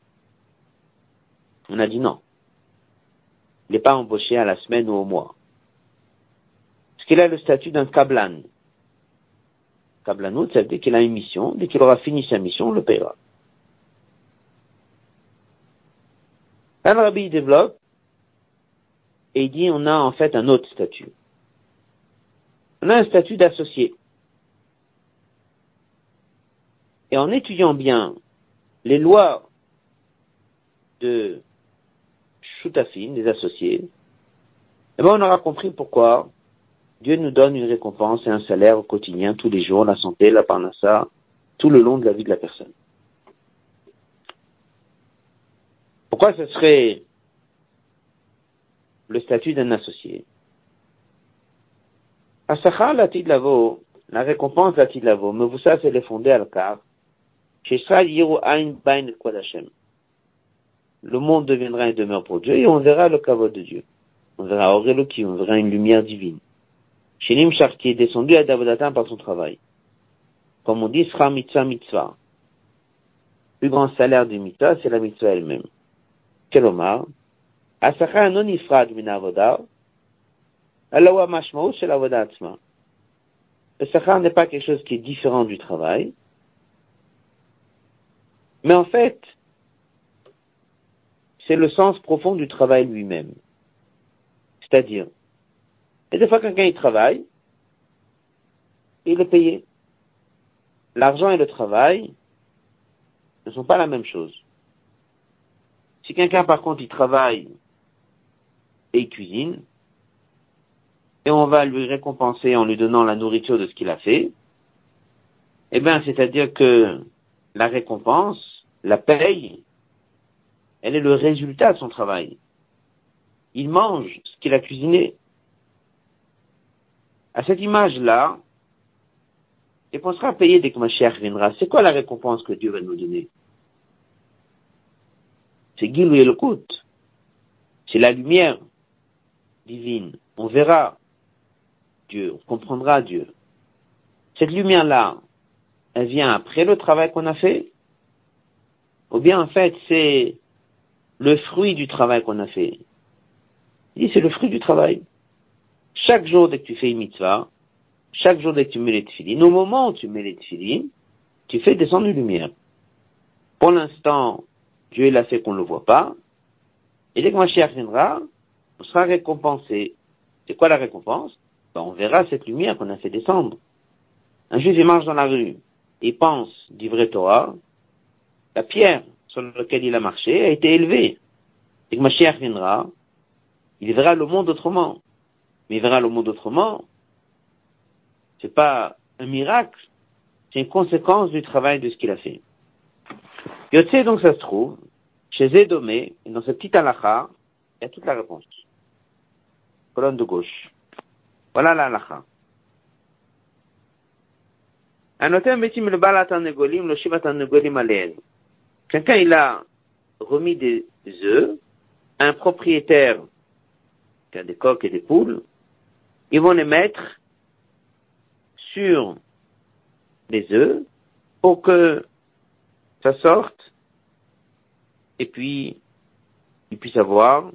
On a dit non. Il n'est pas embauché à la semaine ou au mois. Est-ce qu'il a le statut d'un kablan Kablanout, ça veut dire qu'il a une mission. Dès qu'il aura fini sa mission, on le paiera. Un rabbi développe et il dit on a en fait un autre statut. On a un statut d'associé. Et en étudiant bien les lois de Shutafin, des associés, eh ben on aura compris pourquoi Dieu nous donne une récompense et un salaire au quotidien, tous les jours, la santé, la parnassa, tout le long de la vie de la personne. Pourquoi ce serait le statut d'un associé? Asachar Latid Lavo, la récompense à Tilavo, mais vous savez, elle est fondée à l'Akar. Le monde deviendra une demeure pour Dieu et on verra le kavod de Dieu. On verra Auréloki, on verra une lumière divine. Shenim Shar qui est descendu à Davodatan par son travail. Comme on dit, Sra Mitzvah Mitzvah. Le plus grand salaire du mitzvah, c'est la mitzvah elle-même. Kelomar, Asacha non ifrad min avoda, Le sachar n'est pas quelque chose qui est différent du travail, mais en fait, c'est le sens profond du travail lui-même. C'est-à-dire, et des fois quelqu'un il travaille, il est payé. L'argent et le travail ne sont pas la même chose. Si quelqu'un par contre il travaille et il cuisine, et on va lui récompenser en lui donnant la nourriture de ce qu'il a fait, eh bien, c'est-à-dire que la récompense, la paye, elle est le résultat de son travail. Il mange ce qu'il a cuisiné. À cette image-là, et qu'on sera payé dès que ma chère viendra, c'est quoi la récompense que Dieu va nous donner? C'est Gilou et le C'est la lumière divine. On verra Dieu, on comprendra Dieu. Cette lumière-là, elle vient après le travail qu'on a fait? Ou bien en fait, c'est le fruit du travail qu'on a fait? Il dit, c'est le fruit du travail. Chaque jour dès que tu fais une mitzvah, chaque jour dès que tu mets les tefillines, au moment où tu mets les tefillines, tu fais descendre une lumière. Pour l'instant, Dieu l'a fait qu'on ne le voit pas. Et dès que ma chère viendra, on sera récompensé. C'est quoi la récompense? Ben, On verra cette lumière qu'on a fait descendre. Un juif, il marche dans la rue, il pense du vrai Torah, la pierre sur laquelle il a marché a été élevée. Et que ma chère viendra, il verra le monde autrement. Mais il verra le monde autrement. C'est pas un miracle, c'est une conséquence du travail de ce qu'il a fait. Yotse, donc, ça se trouve, chez Edomé, dans cette petite halakha, il y a toute la réponse. Colonne de gauche. Voilà la halakha. Quelqu'un, il a remis des œufs un propriétaire qui a des coques et des poules, ils vont les mettre sur les œufs pour que ça sorte et puis il puisse avoir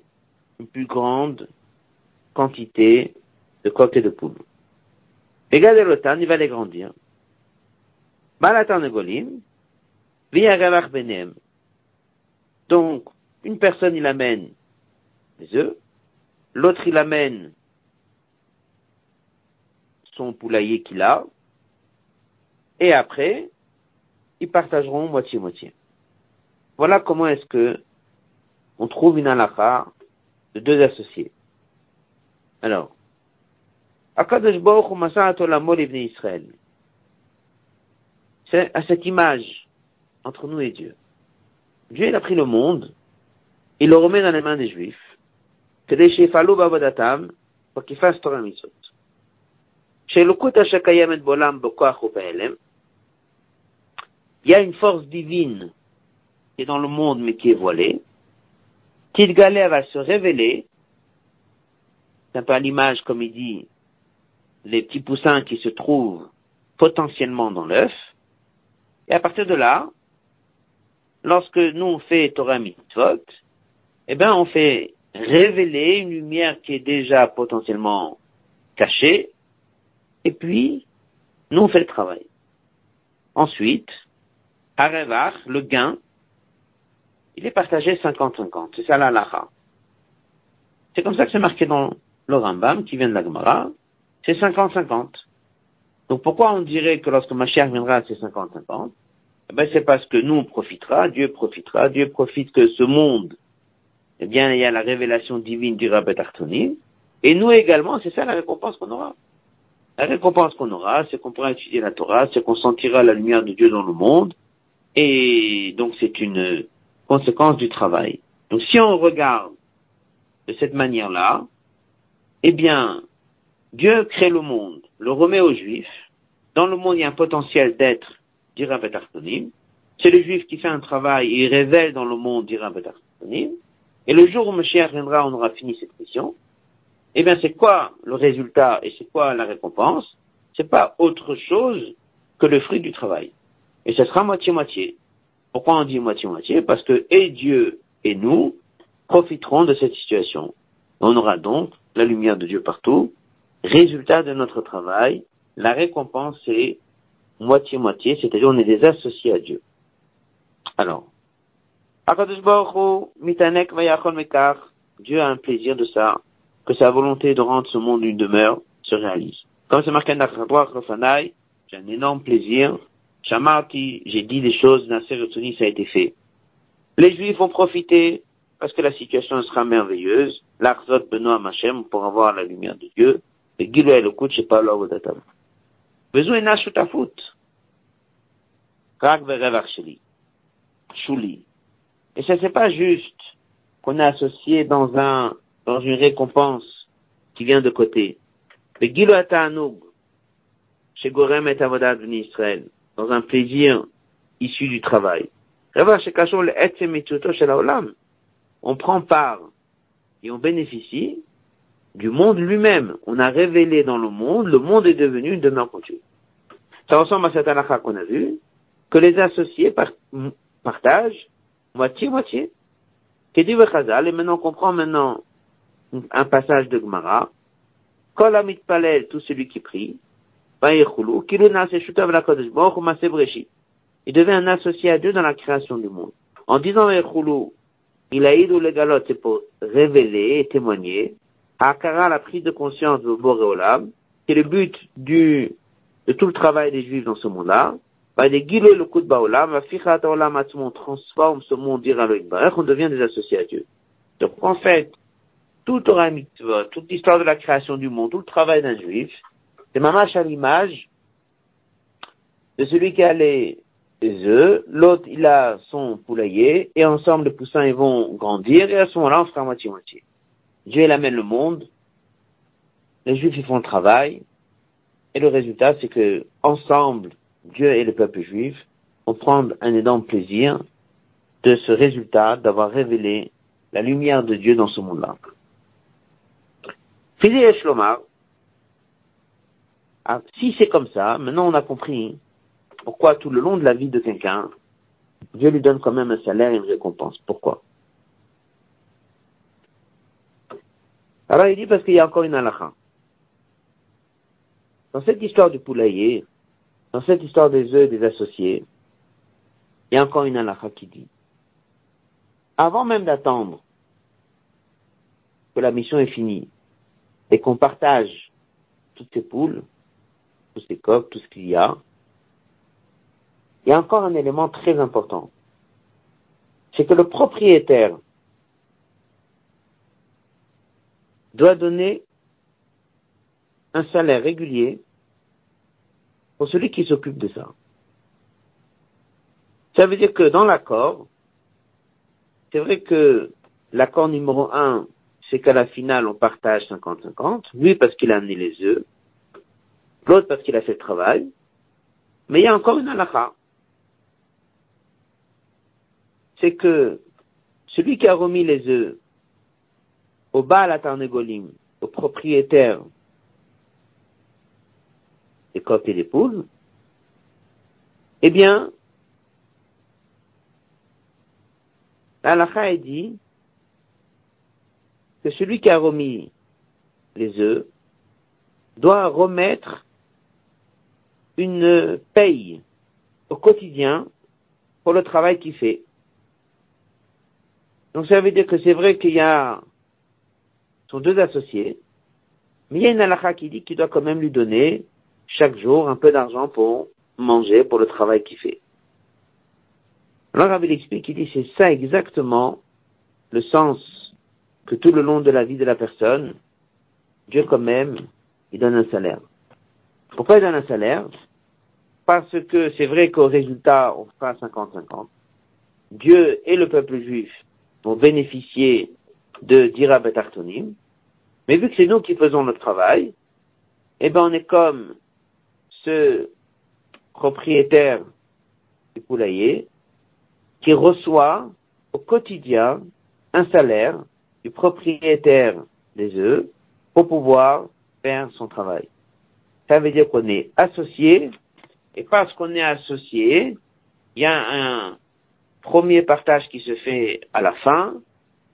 une plus grande quantité de coques et de poules. Et gars il va les grandir. Donc, une personne, il amène les œufs, l'autre, il amène son poulailler qu'il a, et après, ils partageront moitié-moitié. Voilà comment est-ce que on trouve une halakha de deux associés. Alors, C'est à cette image entre nous et Dieu. Dieu, il a pris le monde, il le remet dans les mains des Juifs, pour qu'ils fassent Torah. Il y a une force divine qui est dans le monde mais qui est voilée. Tidgalé va se révéler. C'est un peu à l'image, comme il dit, les petits poussins qui se trouvent potentiellement dans l'œuf. Et à partir de là, lorsque nous on fait Torah Mitzvot, eh bien on fait révéler une lumière qui est déjà potentiellement cachée, et puis nous on fait le travail. Ensuite, Arevach, le gain, il est partagé 50-50. C'est ça la lacha. C'est comme ça que c'est marqué dans le Rambam, qui vient de la Gemara. C'est 50-50. Donc pourquoi on dirait que lorsque Mashiach viendra, c'est 50-50 eh ben, C'est parce que nous, on profitera, Dieu profitera, Dieu profite que ce monde, eh bien, il y a la révélation divine du Rabbet Artonim, et nous également, c'est ça la récompense qu'on aura. La récompense qu'on aura, c'est qu'on pourra étudier la Torah, c'est qu'on sentira la lumière de Dieu dans le monde, et donc c'est une conséquence du travail. Donc si on regarde de cette manière-là, eh bien, Dieu crée le monde, le remet aux Juifs, dans le monde, il y a un potentiel d'être, dira Betartonim. C'est le juif qui fait un travail et il révèle dans le monde, dira Betartonim. Et le jour où Mashiach viendra, on aura fini cette mission. Eh bien, c'est quoi le résultat et c'est quoi la récompense? C'est pas autre chose que le fruit du travail. Et ce sera moitié-moitié. Pourquoi on dit moitié-moitié? Parce que et Dieu et nous profiterons de cette situation. On aura donc la lumière de Dieu partout. Résultat de notre travail, la récompense est moitié-moitié, c'est-à-dire on est des associés à Dieu. Alors, Dieu a un plaisir de ça, que sa volonté de rendre ce monde une demeure se réalise. Comme c'est marqué dans j'ai un énorme plaisir j'ai dit des choses, ça a été fait. Les Juifs vont profiter parce que la situation sera merveilleuse. L'Arzot Benoît Machem pour avoir la lumière de Dieu. Le coup, c'est pas l'ordre d'atam. Besoin d'un foot. Krak Shuli. Et ça, c'est pas juste qu'on a associé dans un, une récompense qui vient de côté. Dans un plaisir issu du travail. On prend part et on bénéficie du monde lui-même. On a révélé dans le monde, le monde est devenu une demeure continue. Ça ressemble à cette halakha qu'on a vu, que les associés partagent moitié-moitié. Et maintenant on comprend maintenant un passage de Gemara. Kol palel, tout celui qui prie, il devient un associé à Dieu dans la création du monde. En disant il a ido le c'est pour révéler et témoigner. Akara, la prise de conscience de Boréolam, c'est le but du, de tout le travail des Juifs dans ce monde-là. le coup de Baolam, on transforme ce monde, dira le on devient des associés à Dieu. Donc, en fait, tout Torah Mitzvah, toute l'histoire de la création du monde, tout le travail d'un Juif, c'est mamache à l'image de celui qui a les, œufs, l'autre il a son poulailler, et ensemble les poussins ils vont grandir, et à ce moment-là on fera moitié-moitié. Dieu il amène le monde, les juifs ils font le travail, et le résultat c'est que ensemble, Dieu et le peuple juif vont prendre un énorme plaisir de ce résultat d'avoir révélé la lumière de Dieu dans ce monde-là. Ah, si c'est comme ça, maintenant on a compris pourquoi tout le long de la vie de quelqu'un, Dieu lui donne quand même un salaire et une récompense. Pourquoi? Alors il dit parce qu'il y a encore une halakha. Dans cette histoire du poulailler, dans cette histoire des œufs des associés, il y a encore une halakha qui dit, avant même d'attendre que la mission est finie et qu'on partage toutes ces poules, tous ces coques, tout ce qu'il y a. Il y a encore un élément très important. C'est que le propriétaire doit donner un salaire régulier pour celui qui s'occupe de ça. Ça veut dire que dans l'accord, c'est vrai que l'accord numéro un, c'est qu'à la finale, on partage 50-50. Lui, parce qu'il a amené les œufs l'autre parce qu'il a fait le travail, mais il y a encore une halakha. C'est que celui qui a remis les œufs au Baal Atarnegolim, au propriétaire des coques et des poules, eh bien, l'halakha est dit que celui qui a remis les œufs doit remettre une paye au quotidien pour le travail qu'il fait. Donc ça veut dire que c'est vrai qu'il y a sont deux associés, mais il y a une halakha qui dit qu'il doit quand même lui donner chaque jour un peu d'argent pour manger, pour le travail qu'il fait. Alors il explique, il dit c'est ça exactement le sens que tout le long de la vie de la personne, Dieu quand même, il donne un salaire. Pourquoi il donne un salaire? Parce que c'est vrai qu'au résultat, on fera 50-50. Dieu et le peuple juif vont bénéficier de Dira Betartonim, mais vu que c'est nous qui faisons notre travail, eh ben on est comme ce propriétaire du poulailler qui reçoit au quotidien un salaire du propriétaire des œufs pour pouvoir faire son travail. Ça veut dire qu'on est associé, et parce qu'on est associé, il y a un premier partage qui se fait à la fin,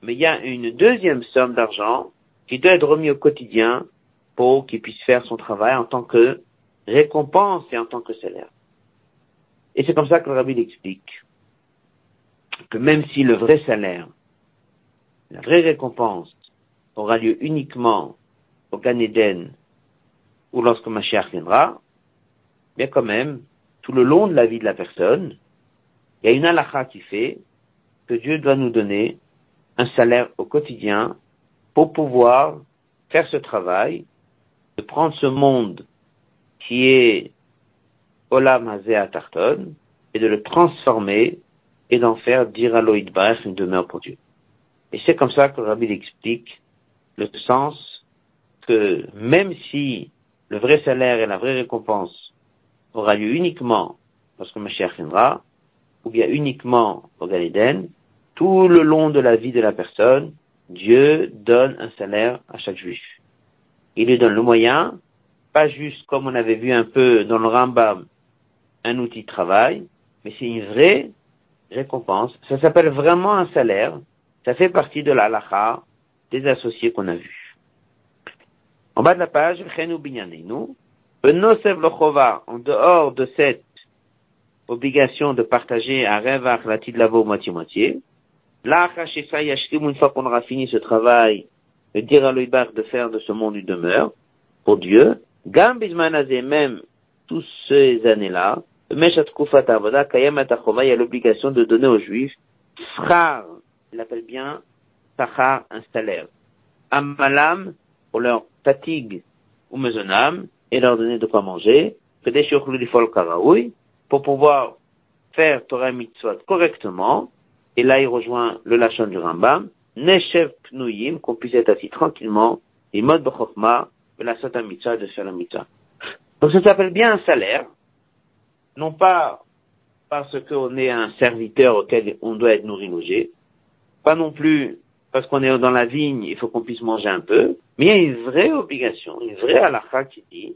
mais il y a une deuxième somme d'argent qui doit être remis au quotidien pour qu'il puisse faire son travail en tant que récompense et en tant que salaire. Et c'est comme ça que le rabbi l'explique que même si le vrai salaire, la vraie récompense aura lieu uniquement au Gan Eden ou lorsque Mashiach viendra, bien quand même, tout le long de la vie de la personne, il y a une halakha qui fait que Dieu doit nous donner un salaire au quotidien pour pouvoir faire ce travail, de prendre ce monde qui est Olam Hazea Tarton et de le transformer et d'en faire dire à Loïdbar une demeure pour Dieu. Et c'est comme ça que Rabbi explique le sens que même si le vrai salaire et la vraie récompense aura lieu uniquement lorsque Mashiach viendra, ou bien uniquement au Galiden, tout le long de la vie de la personne, Dieu donne un salaire à chaque juif. Il lui donne le moyen, pas juste comme on avait vu un peu dans le Rambam, un outil de travail, mais c'est une vraie récompense. Ça s'appelle vraiment un salaire. Ça fait partie de la des associés qu'on a vus. En bas de la page, en dehors de cette obligation de partager un rêve à la lavo moitié-moitié, une fois qu'on aura fini ce travail, de dire à l'Oïbar de faire de ce monde une demeure, pour Dieu, même tous ces années-là, il y a l'obligation de donner aux Juifs, frère, il appelle bien Tachar, un salaire. Amalam, pour leur fatigue ou mesonam, et leur donner de quoi manger, pour pouvoir faire Torah Mitzvot correctement, et là il rejoint le Lachon du Rambam, Neshev Pnuyim, qu'on puisse être assis tranquillement, et mode Bechokma, la Sata Mitzvah de faire la Mitzvah. Donc ça s'appelle bien un salaire, non pas parce qu'on est un serviteur auquel on doit être nourri logé, pas non plus parce qu'on est dans la vigne, il faut qu'on puisse manger un peu, mais il y a une vraie obligation, une vraie halakha qui dit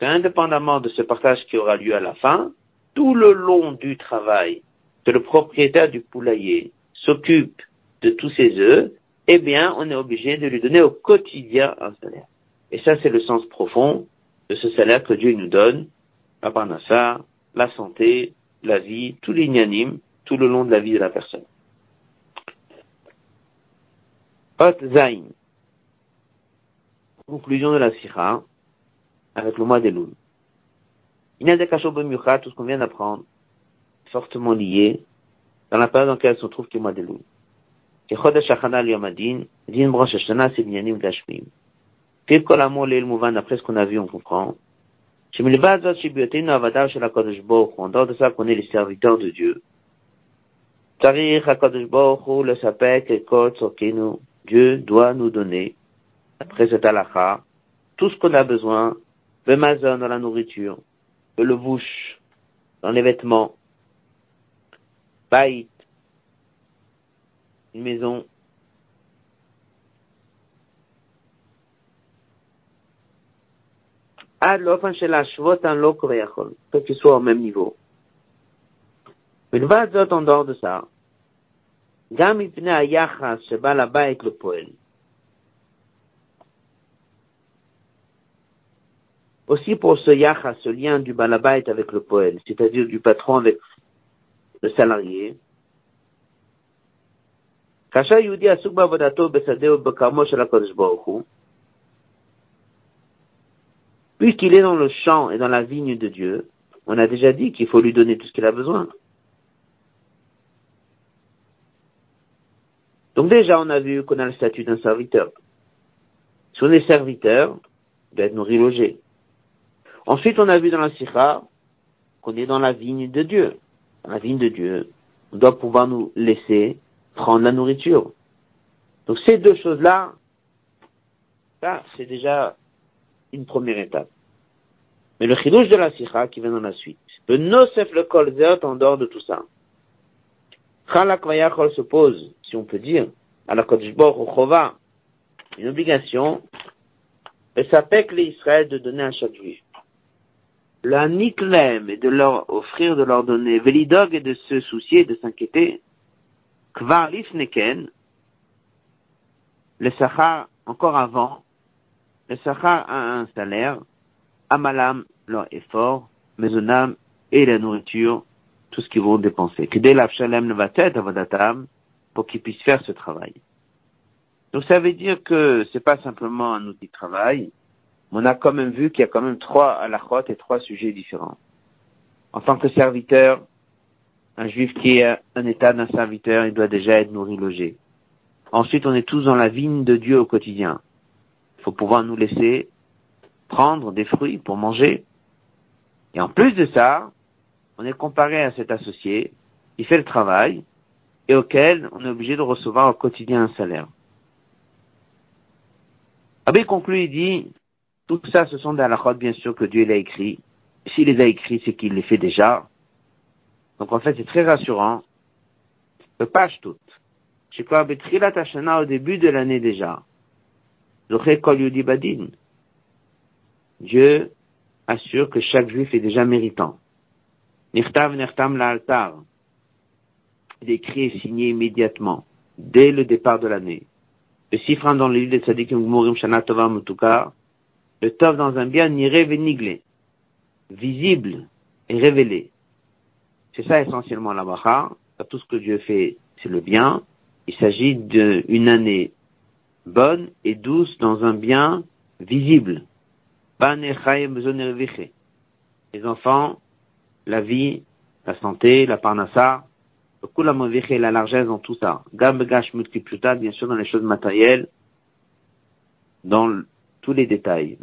qu'indépendamment de ce partage qui aura lieu à la fin, tout le long du travail que le propriétaire du poulailler s'occupe de tous ses œufs, eh bien, on est obligé de lui donner au quotidien un salaire. Et ça, c'est le sens profond de ce salaire que Dieu nous donne, à ça, la santé, la vie, tous les nianimes, tout le long de la vie de la personne. Hot Zain. Conclusion de la Sira avec le mois des loups. Il y a des tout ce qu'on vient d'apprendre, fortement liées dans la période dans laquelle se trouve que mois de loup. D'après ce qu'on a vu, on comprend. En dehors de ça qu'on est les serviteurs de Dieu. Dieu doit nous donner, après cet halakha, tout ce qu'on a besoin, le mazon dans la nourriture, le bouche, dans les vêtements, bait, une maison, עד לאופן של להשוות לא קורא יכול, que tu sois au même niveau. מלבד זאת, en dehors de ça, גם מפני היחס שבעל הבית לא פועל. Aussi pour ce yachas, ce lien du balabait avec le poël, c'est-à-dire du patron avec le salarié, כאשר יהודי עסוק בעבודתו בשדה ובכרמו של הקדוש ברוך הוא, Puisqu'il est dans le champ et dans la vigne de Dieu, on a déjà dit qu'il faut lui donner tout ce qu'il a besoin. Donc déjà, on a vu qu'on a le statut d'un serviteur. Si on est serviteur, il doit être nourri logé. Ensuite, on a vu dans la sikha qu'on est dans la vigne de Dieu. La vigne de Dieu, doit pouvoir nous laisser prendre la nourriture. Donc ces deux choses-là, ça, c'est déjà une première étape. Mais le chidouche de la sikha qui vient dans la suite, Le nosef le kolzert en dehors de tout ça. Chalak vayachol se pose, si on peut dire, à la Kodjbor ou une obligation, et ça pèque les Israël de donner à chaque juif. La niklem est de leur offrir, de leur donner, velidog et de se soucier, de s'inquiéter, kvar lifneken, le sachar, encore avant, le sachar a un salaire, amalam, leur effort, mezonam, et la nourriture, tout ce qu'ils vont dépenser. Va être avadatam, pour qu'ils puissent faire ce travail. Donc ça veut dire que c'est pas simplement un outil de travail, on a quand même vu qu'il y a quand même trois halachot et trois sujets différents. En tant que serviteur, un juif qui est un état d'un serviteur, il doit déjà être nourri, logé. Ensuite, on est tous dans la vigne de Dieu au quotidien. Il faut pouvoir nous laisser prendre des fruits pour manger. Et en plus de ça, on est comparé à cet associé, il fait le travail, et auquel on est obligé de recevoir au quotidien un salaire. Abbé conclut, il dit, tout ça, ce sont des halakhot, bien sûr, que Dieu l'a écrit. S'il les a écrits, c'est qu'il les fait déjà. Donc, en fait, c'est très rassurant. Le page tout. Je crois, au début de l'année déjà. Dieu assure que chaque juif est déjà méritant. Nirtav Nertam La'altar. Il est écrit et signé immédiatement, dès le départ de l'année. Le sifran dans le livre des Tzadikim Gmurim Shana Tova le tov dans un bien niré véniglé, visible et révélé. C'est ça essentiellement la bacha. Tout ce que Dieu fait, c'est le bien. Il s'agit d'une année bonne et douce dans un bien visible. Les enfants, la vie, la santé, la parnassa, le la largesse dans tout ça. Bien sûr dans les choses matérielles, dans tous les détails.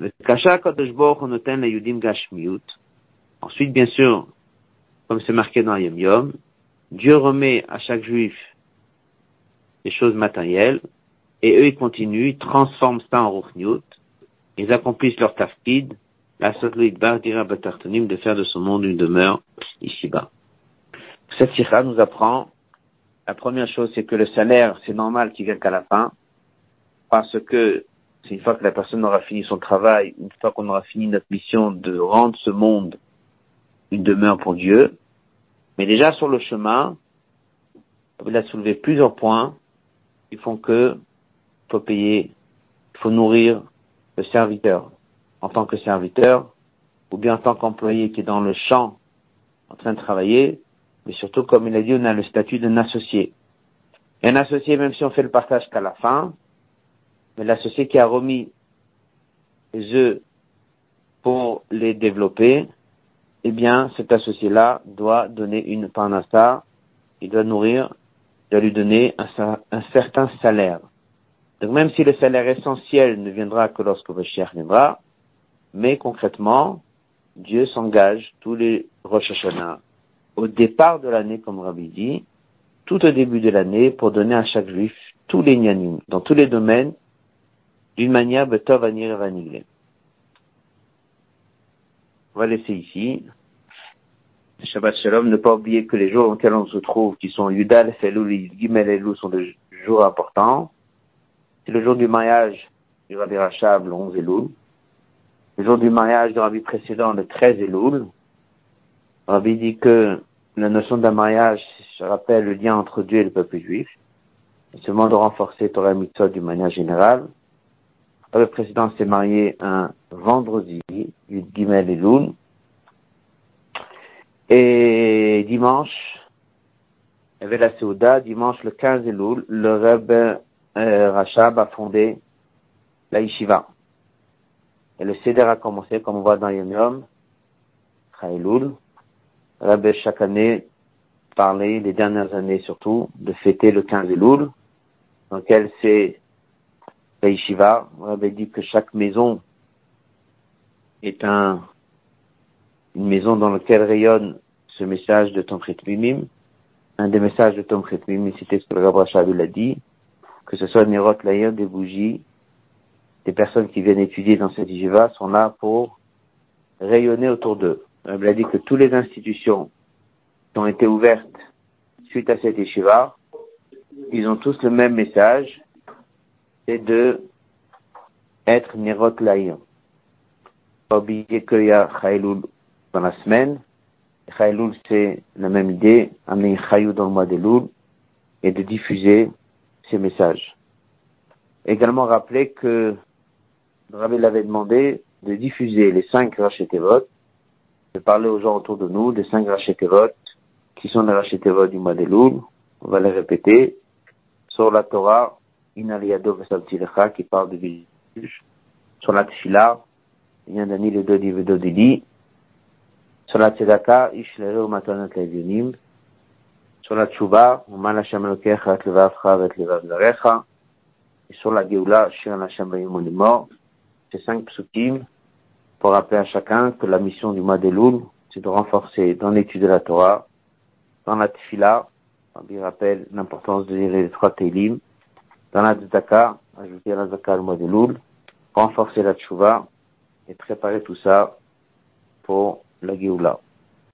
Ensuite, bien sûr, comme c'est marqué dans Yom Yom, Dieu remet à chaque juif les choses matérielles, et eux, ils continuent, ils transforment ça en Ruchniut, ils accomplissent leur tafkid, la bar dira de faire de ce monde une demeure ici-bas. Cette sira nous apprend, la première chose, c'est que le salaire, c'est normal qu'il vienne qu'à la fin, parce que c'est une fois que la personne aura fini son travail, une fois qu'on aura fini notre mission de rendre ce monde une demeure pour Dieu. Mais déjà sur le chemin, il a soulevé plusieurs points qui font que il faut payer, il faut nourrir le serviteur en tant que serviteur, ou bien en tant qu'employé qui est dans le champ en train de travailler, mais surtout, comme il a dit, on a le statut d'un associé. Et un associé, même si on fait le partage qu'à la fin, mais l'associé qui a remis les œufs pour les développer, eh bien, cet associé-là doit donner une parnassa, il doit nourrir, il doit lui donner un, certain salaire. Donc même si le salaire essentiel ne viendra que lorsque le cher viendra, mais concrètement, Dieu s'engage tous les Rosh au départ de l'année, comme Rabbi dit, tout au début de l'année, pour donner à chaque juif tous les nyanim, dans tous les domaines, d'une manière betov anir vaniglé. On va laisser ici. Shabbat Shalom, ne pas oublier que les jours auxquels on se trouve, qui sont Yudal, Felul Gimel et Lou, sont des jours importants. C'est le jour du mariage du Rabbi Rachab, le 11 Elul. Le jour du mariage du Rabbi précédent, le 13 Elul. Rabbi dit que la notion d'un mariage, je rappelle le lien entre Dieu et le peuple juif. Et seulement de renforcer Torah Mitzvot d'une manière générale. Le président s'est marié un vendredi, Gimel et Loun. Et dimanche, il y avait la Seuda, dimanche le 15 Elul, le Rebbe euh, Rachab a fondé la Yeshiva. Et le Seder a commencé, comme on voit dans Yom Yom, Chaïloul. Rabbi chaque année parlait, les dernières années surtout, de fêter le 15 Elul, dans lequel c'est la yeshiva, on avait dit que chaque maison est un, une maison dans laquelle rayonne ce message de Tom Mimim. Un des messages de Tom Mimim, c'était ce que le Rabbi a dit, que ce soit Nerot Laïr, des bougies, des personnes qui viennent étudier dans cette yeshiva sont là pour rayonner autour d'eux. Rabbi a dit que toutes les institutions qui ont été ouvertes suite à cette yeshiva, ils ont tous le même message, c'est de être Nerot Laïr. Pas oublier qu'il y a Chaïloul dans la semaine. Chaïloul, c'est la même idée, amener Chaïou dans le mois de Loul et de diffuser ces messages. Également rappeler que Rabbi l'avait demandé de diffuser les cinq Rachetevot, de parler aux gens autour de nous des cinq Rachetevot, qui sont les Rachetevot du mois de Loul. On va les répéter. Sur la Torah, Inaliado Vesaltilecha, qui parle de juge. Sur la Tfila, Yandani le Dodi Vedodili. Sur la Tzedaka, Ishlere Matanat Levionim. Sur la Tchouba, Uman Hashem Elokecha et Levavcha et Levav Zarecha. Et sur la Geoula, Shir Hashem Bayim Ces cinq psukim pour rappeler à chacun que la mission du mois Loul, c'est de renforcer dans l'étude de la Torah, dans la Tfila, on rappelle l'importance de lire les trois Télim, dans la Tzedaka, ajouter la Zaka le mois de Loul, renforcer la Tchouva et préparer tout ça pour la Géoula.